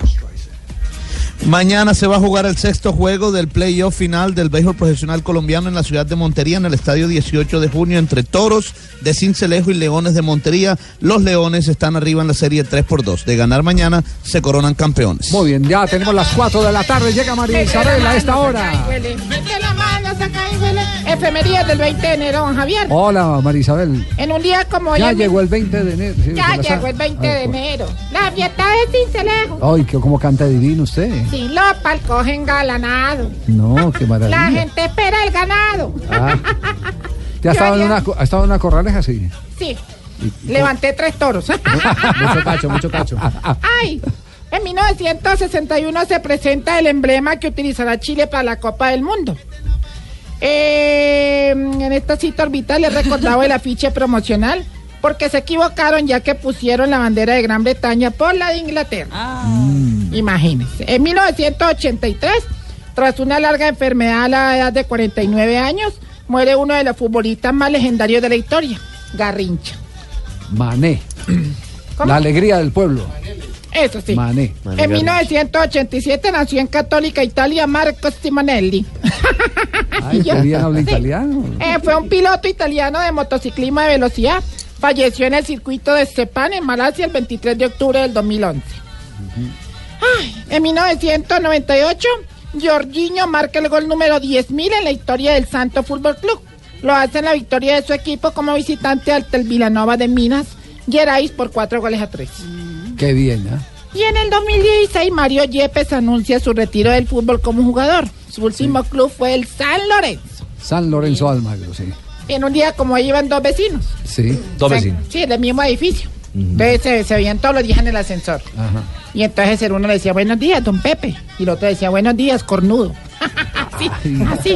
Mañana se va a jugar el sexto juego del playoff final del béisbol profesional colombiano en la ciudad de Montería, en el estadio 18 de junio, entre Toros de Cincelejo y Leones de Montería. Los Leones están arriba en la serie 3 por 2. De ganar mañana, se coronan campeones. Muy bien, ya tenemos las 4 de la tarde. Llega María Isabel a esta hora. Mete la mano, saca y huele. Efemerías del 20 de enero, don Javier. Hola, María Isabel. En un día como hoy. Ya llegó el 20 de enero. sí, Ya llegó el 20 Ah, de enero. La fiesta de Cincelejo. Ay, que cómo canta divino usted. Sí, lo palcogen galanado. No, qué La maravilla. gente espera el ganado. Ah. ¿Te ha estado, en una, ha estado en una corraleja así? Sí. Levanté tres toros. Mucho cacho, mucho cacho. Ay, en 1961 se presenta el emblema que utilizará Chile para la Copa del Mundo. Eh, en esta cita orbital les recordaba el afiche promocional porque se equivocaron ya que pusieron la bandera de Gran Bretaña por la de Inglaterra. Imagínense. En 1983, tras una larga enfermedad a la edad de 49 años, muere uno de los futbolistas más legendarios de la historia, Garrincha. Mané. ¿Cómo? La alegría del pueblo. Eso sí. Mané. En 1987 nació en Católica Italia Marco Simonelli. Ay, habla sí. italiano. Eh, fue un piloto italiano de motociclismo de velocidad. Falleció en el circuito de Sepán en Malasia el 23 de octubre del 2011. Ay, en 1998, Jorginho marca el gol número 10.000 en la historia del Santo Fútbol Club. Lo hace en la victoria de su equipo como visitante ante el Villanova de Minas Gerais por cuatro goles a tres. Qué bien, ¿ah? Y en el 2016 Mario Yepes anuncia su retiro del fútbol como jugador. Su último club fue el San Lorenzo. San Lorenzo Almagro, sí. En un día como ahí iban dos vecinos. Sí. Dos vecinos. Sí, del mismo edificio. Entonces se, se veían todos los días en el ascensor. Ajá. Y entonces el uno le decía buenos días, don Pepe. Y el otro decía buenos días, cornudo. así, así.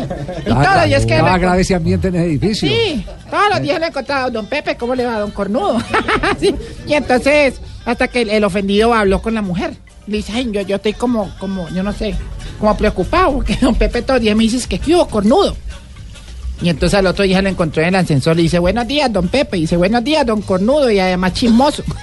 Y todos los días que Ah, agradece ambiente en el edificio. Sí, todos los días le encontraba don Pepe, ¿cómo le va don cornudo? Sí, Y entonces, hasta que el, el ofendido habló con la mujer. Le dice, ay, yo, yo estoy como, como, yo no sé, como preocupado, porque don Pepe todos los días me dice que ¿qué hubo, cornudo? Y entonces al otro día le encontró en el ascensor y dice, buenos días, don Pepe. Y dice, buenos días, don Cornudo. Y además chismoso.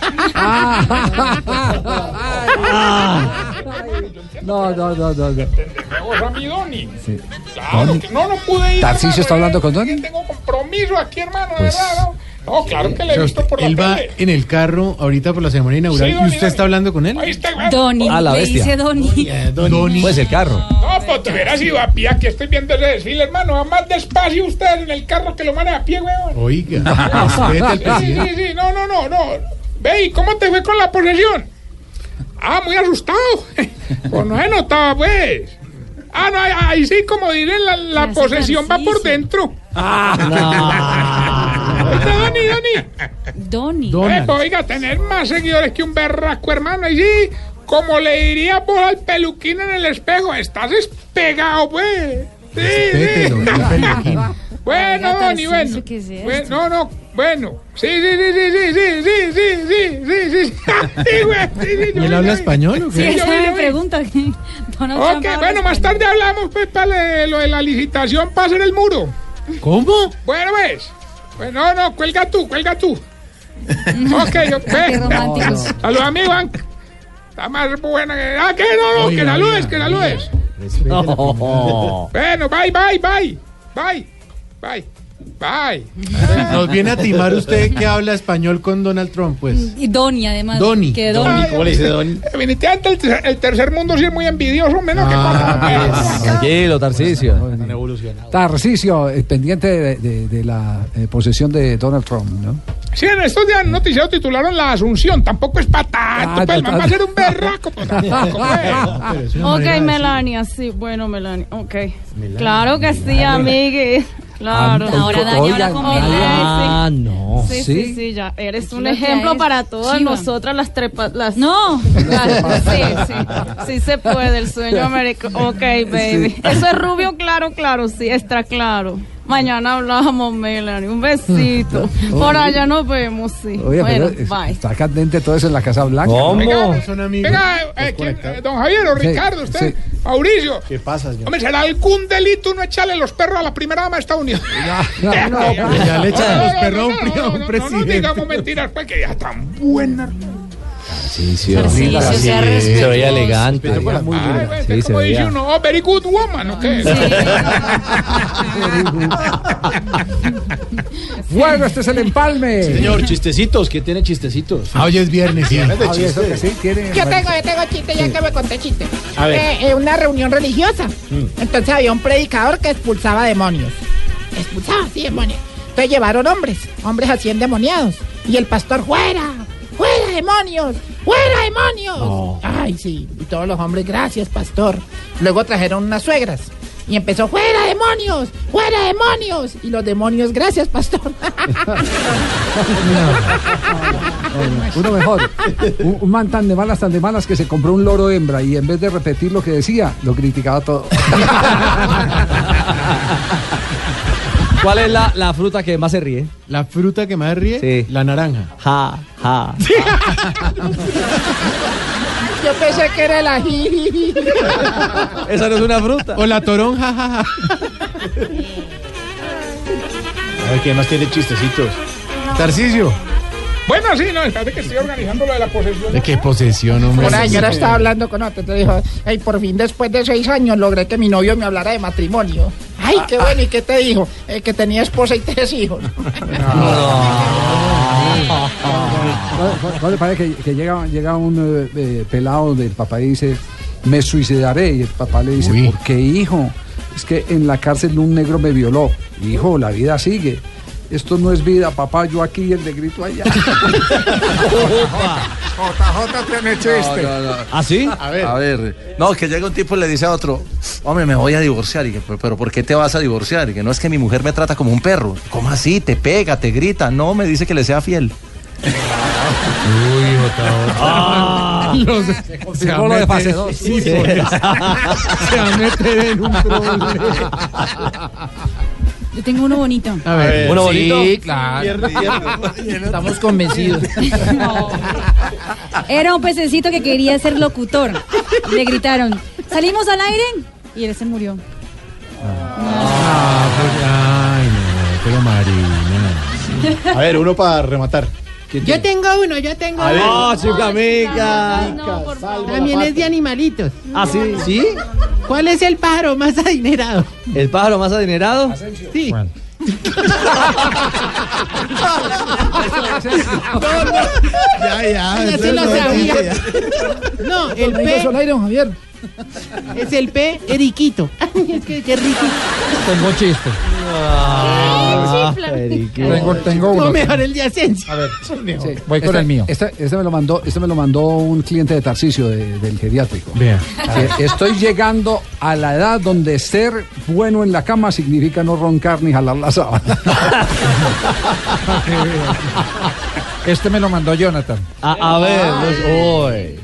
No, no, no, no. no. Vamos a mi Doni. Sí. Claro Doni. que no, no pude ir. ¿Tarcisio hermano, está hablando con Doni? Tengo compromiso aquí, hermano, de Pues, verdad, ¿no? No, claro que le he visto por la él va tele. en el carro ahorita por la ceremonia inaugural Sí, y usted está hablando con él. Ahí está. Doni, Ah, la le bestia. dice Doni. Doni. Pues el carro. No, pues te hubieras ido a pie. Aquí estoy viendo ese desfile, hermano. Va más despacio usted en el carro que lo maneja a pie, weón. Oiga, respete al Sí, sí, presidente. sí, sí. No, no, no, no. Ve, ¿y cómo te fue con la posesión? Ah, muy asustado. Pues no he notado, pues. Ah, no, ahí, ahí sí, como diré, la, posesión va por ejercicio. dentro. Doni, Doni. Doni. Eh, pues, oiga, tener más seguidores que un berraco, hermano. Y sí, como le diría vos al peluquín en el espejo, estás despegado, pues. Sí, sí. Respételo, qué peluquín. Bueno, Doni, bueno. Bueno, No, no, bueno. Sí, sí, sí, sí, sí, sí, sí, sí, sí, sí, sí. Sí, sí, sí, ¿Y él habla español o Sí, qué? yo esa me pregunta. Ok, bueno, más tarde hablamos pues para lo de la licitación para hacer el muro. ¿Cómo? Bueno, ves. Bueno, no, no, cuelga tú, cuelga tú. ok, yo, Qué ve. románticos. Saludos a mi Iván. Está más buena que. Ah, que no, no, que saludes, que saludes. No. Bueno, bye, bye, bye. Bye. Bye. Bye. Nos viene a timar usted que habla español con Donald Trump, pues. Y Doni, además. Doni. Que Doni. Ay, Definitivamente el, ter- el tercer mundo sí es muy envidioso, menos que Ah, cuatro. Tranquilo, Tarcicio. Tarcisio, eh, pendiente de, de- de la eh, posesión de Donald Trump, ¿no? Sí, en estos días noticiero titularon La Asunción. Tampoco es para tanto, Ah, pues, va a ser un berraco. Pues, pues. Ok, Melania, sí, bueno, Melania, ok. Claro que sí, amigue. Claro. Ah, Ahora Dani habla con. Ah, no. Sí, ¿Sí? sí, sí, ya. Eres un ejemplo para todas chiva. nosotras las trepas. Las... No. Las- sí, sí. Sí se puede, el sueño americano. Ok, baby. Eso es rubio, claro, claro, sí, está claro. Mañana hablamos, Melanie. Un besito. Por allá nos vemos, sí. Oye, bueno, pero, bye. está candente todo eso en la Casa Blanca. ¿Cómo? Venga, Son amigos. venga eh, ¿quién? Eh, don Javier o Sí, Ricardo, usted, sí. Mauricio. ¿Qué pasa, señor? Hombre, ¿será algún delito no echarle los perros a la primera dama de Estados Unidos? no, no, Ya le echan los perros a un no, no, no, no, presidente. No digamos mentiras, pues que ya tan buena. Tarcicio. Tarcisio, sea Se respetuoso. veía elegante. Ay, bueno, Sí, se como dice veía. uno, oh, very good woman, ¿o qué? Bueno, este es el empalme. Señor, chistecitos, que tiene chistecitos. Ah, hoy es viernes, sí. Ah, oye, eso que sí, tiene- Yo tengo, yo tengo chiste, ya que me conté chiste. A ver. Eh, eh, una reunión religiosa. Entonces había un predicador que expulsaba demonios. Expulsaba, sí, demonios. Entonces llevaron hombres, hombres así endemoniados. Y el pastor, fuera, fuera demonios, fuera demonios. Ay, sí. Y todos los hombres, gracias, pastor. Luego trajeron unas suegras. Y empezó, fuera demonios, fuera demonios. Y los demonios, gracias, pastor. Uno mejor. Un, un man tan de malas, tan de malas que se compró un loro hembra y en vez de repetir lo que decía, lo criticaba todo. ¿Cuál es la, la fruta que más se ríe? La fruta que más ríe, Sí. la naranja. Ja, ja. Yo pensé que era el ají. Esa no es una fruta. O la toronja, ja, ja. A ver, ¿quién más tiene chistecitos? Tarcisio. Bueno, sí, no, espérate que estoy organizando lo de la posesión. ¿De qué posesión, hombre? Una señora estaba hablando con otro, entonces dijo, ay, por fin después de seis años logré que mi novio me hablara de matrimonio. Ay, qué bueno, ¿y qué te dijo? Eh, que tenía esposa y tres hijos. ¿Cuál- cuál le parece que, llega, llega un eh, eh, pelado del papá y dice, me suicidaré? Y el papá le dice. ¿por qué, hijo? Es que en la cárcel un negro me violó. Hijo, la vida sigue. Esto no es vida, papá, yo aquí y el negrito allá. JJ tiene chiste. ¿Ah, sí? A ver. no, que llega un tipo y le dice a otro, hombre, me voy a divorciar. Y que, pero, pero ¿por qué te vas a divorciar? Y que no es que mi mujer me trata como un perro. ¿Cómo así? Te pega, te grita. No, me dice que le sea fiel. Uy, Ah. Los, se a Gol de fase. Sí, eso. se va a meter en un problema. Yo tengo uno bonito. A ver, ¿Uno bonito? Sí, claro. Estamos convencidos. Era un pececito que quería ser locutor. Le gritaron, ¿salimos al aire? Y él se murió. Ah, pues, ay, no, pero Marina. A ver, uno para rematar. Yo tengo uno, yo tengo uno. ¡Oh, chica amiga! No, por favor. También es de animalitos. ¿Ah, sí? ¿Sí? ¿Cuál es el pájaro más adinerado? ¿El pájaro más adinerado? Sí. Ya, ya. Ya se lo entonces, sabía. ya. No, el ¿Me es el P Eriquito. Es que qué rico. Tengo chiste. Ah. Tengo, tengo No uno. mejor el de Asensio. A ver. Sí. Voy con Este- el mío. Este, este me lo mandó, este me lo mandó un cliente de Tarcisio de- del geriátrico. Que Estoy llegando a la edad donde ser bueno en la cama significa no roncar ni jalar la sábana. Este me lo mandó Jonathan. A, a ver, los- uy. Eh,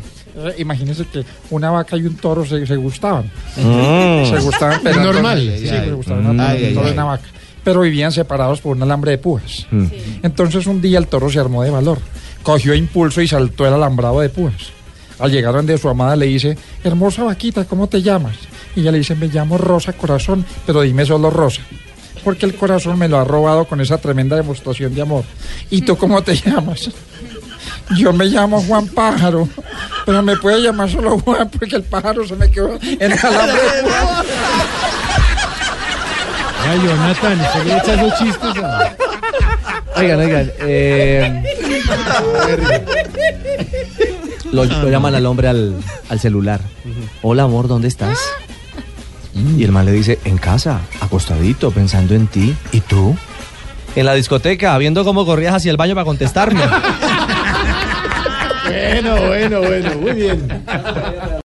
Imagínense que una vaca y un toro se, se gustaban. Mm. Se gustaban, pero Normal. Sí, se gustaban. ay, ay, ay. una vaca. pero vivían separados por un alambre de púas. Mm. Entonces un día el toro se armó de valor, cogió impulso y saltó el alambrado de púas. Al llegar donde su amada le dice, hermosa vaquita, ¿cómo te llamas? Y ella le dice, me llamo Rosa Corazón, pero dime solo Rosa. Porque el corazón me lo ha robado con esa tremenda demostración de amor. ¿Y tú cómo te llamas? Yo me llamo Juan Pájaro, pero me puede llamar solo Juan porque el pájaro se me quedó en el alambre. Ay, Jonathan, se le echa esos chistes a... Oigan, oigan. eh, lo, lo llaman al hombre al, al celular. Hola, amor, ¿dónde estás? Y el man le dice, en casa, acostadito, pensando en ti. ¿Y tú? En la discoteca, viendo cómo corrías hacia el baño para contestarme. Bueno, bueno, bueno, muy bien.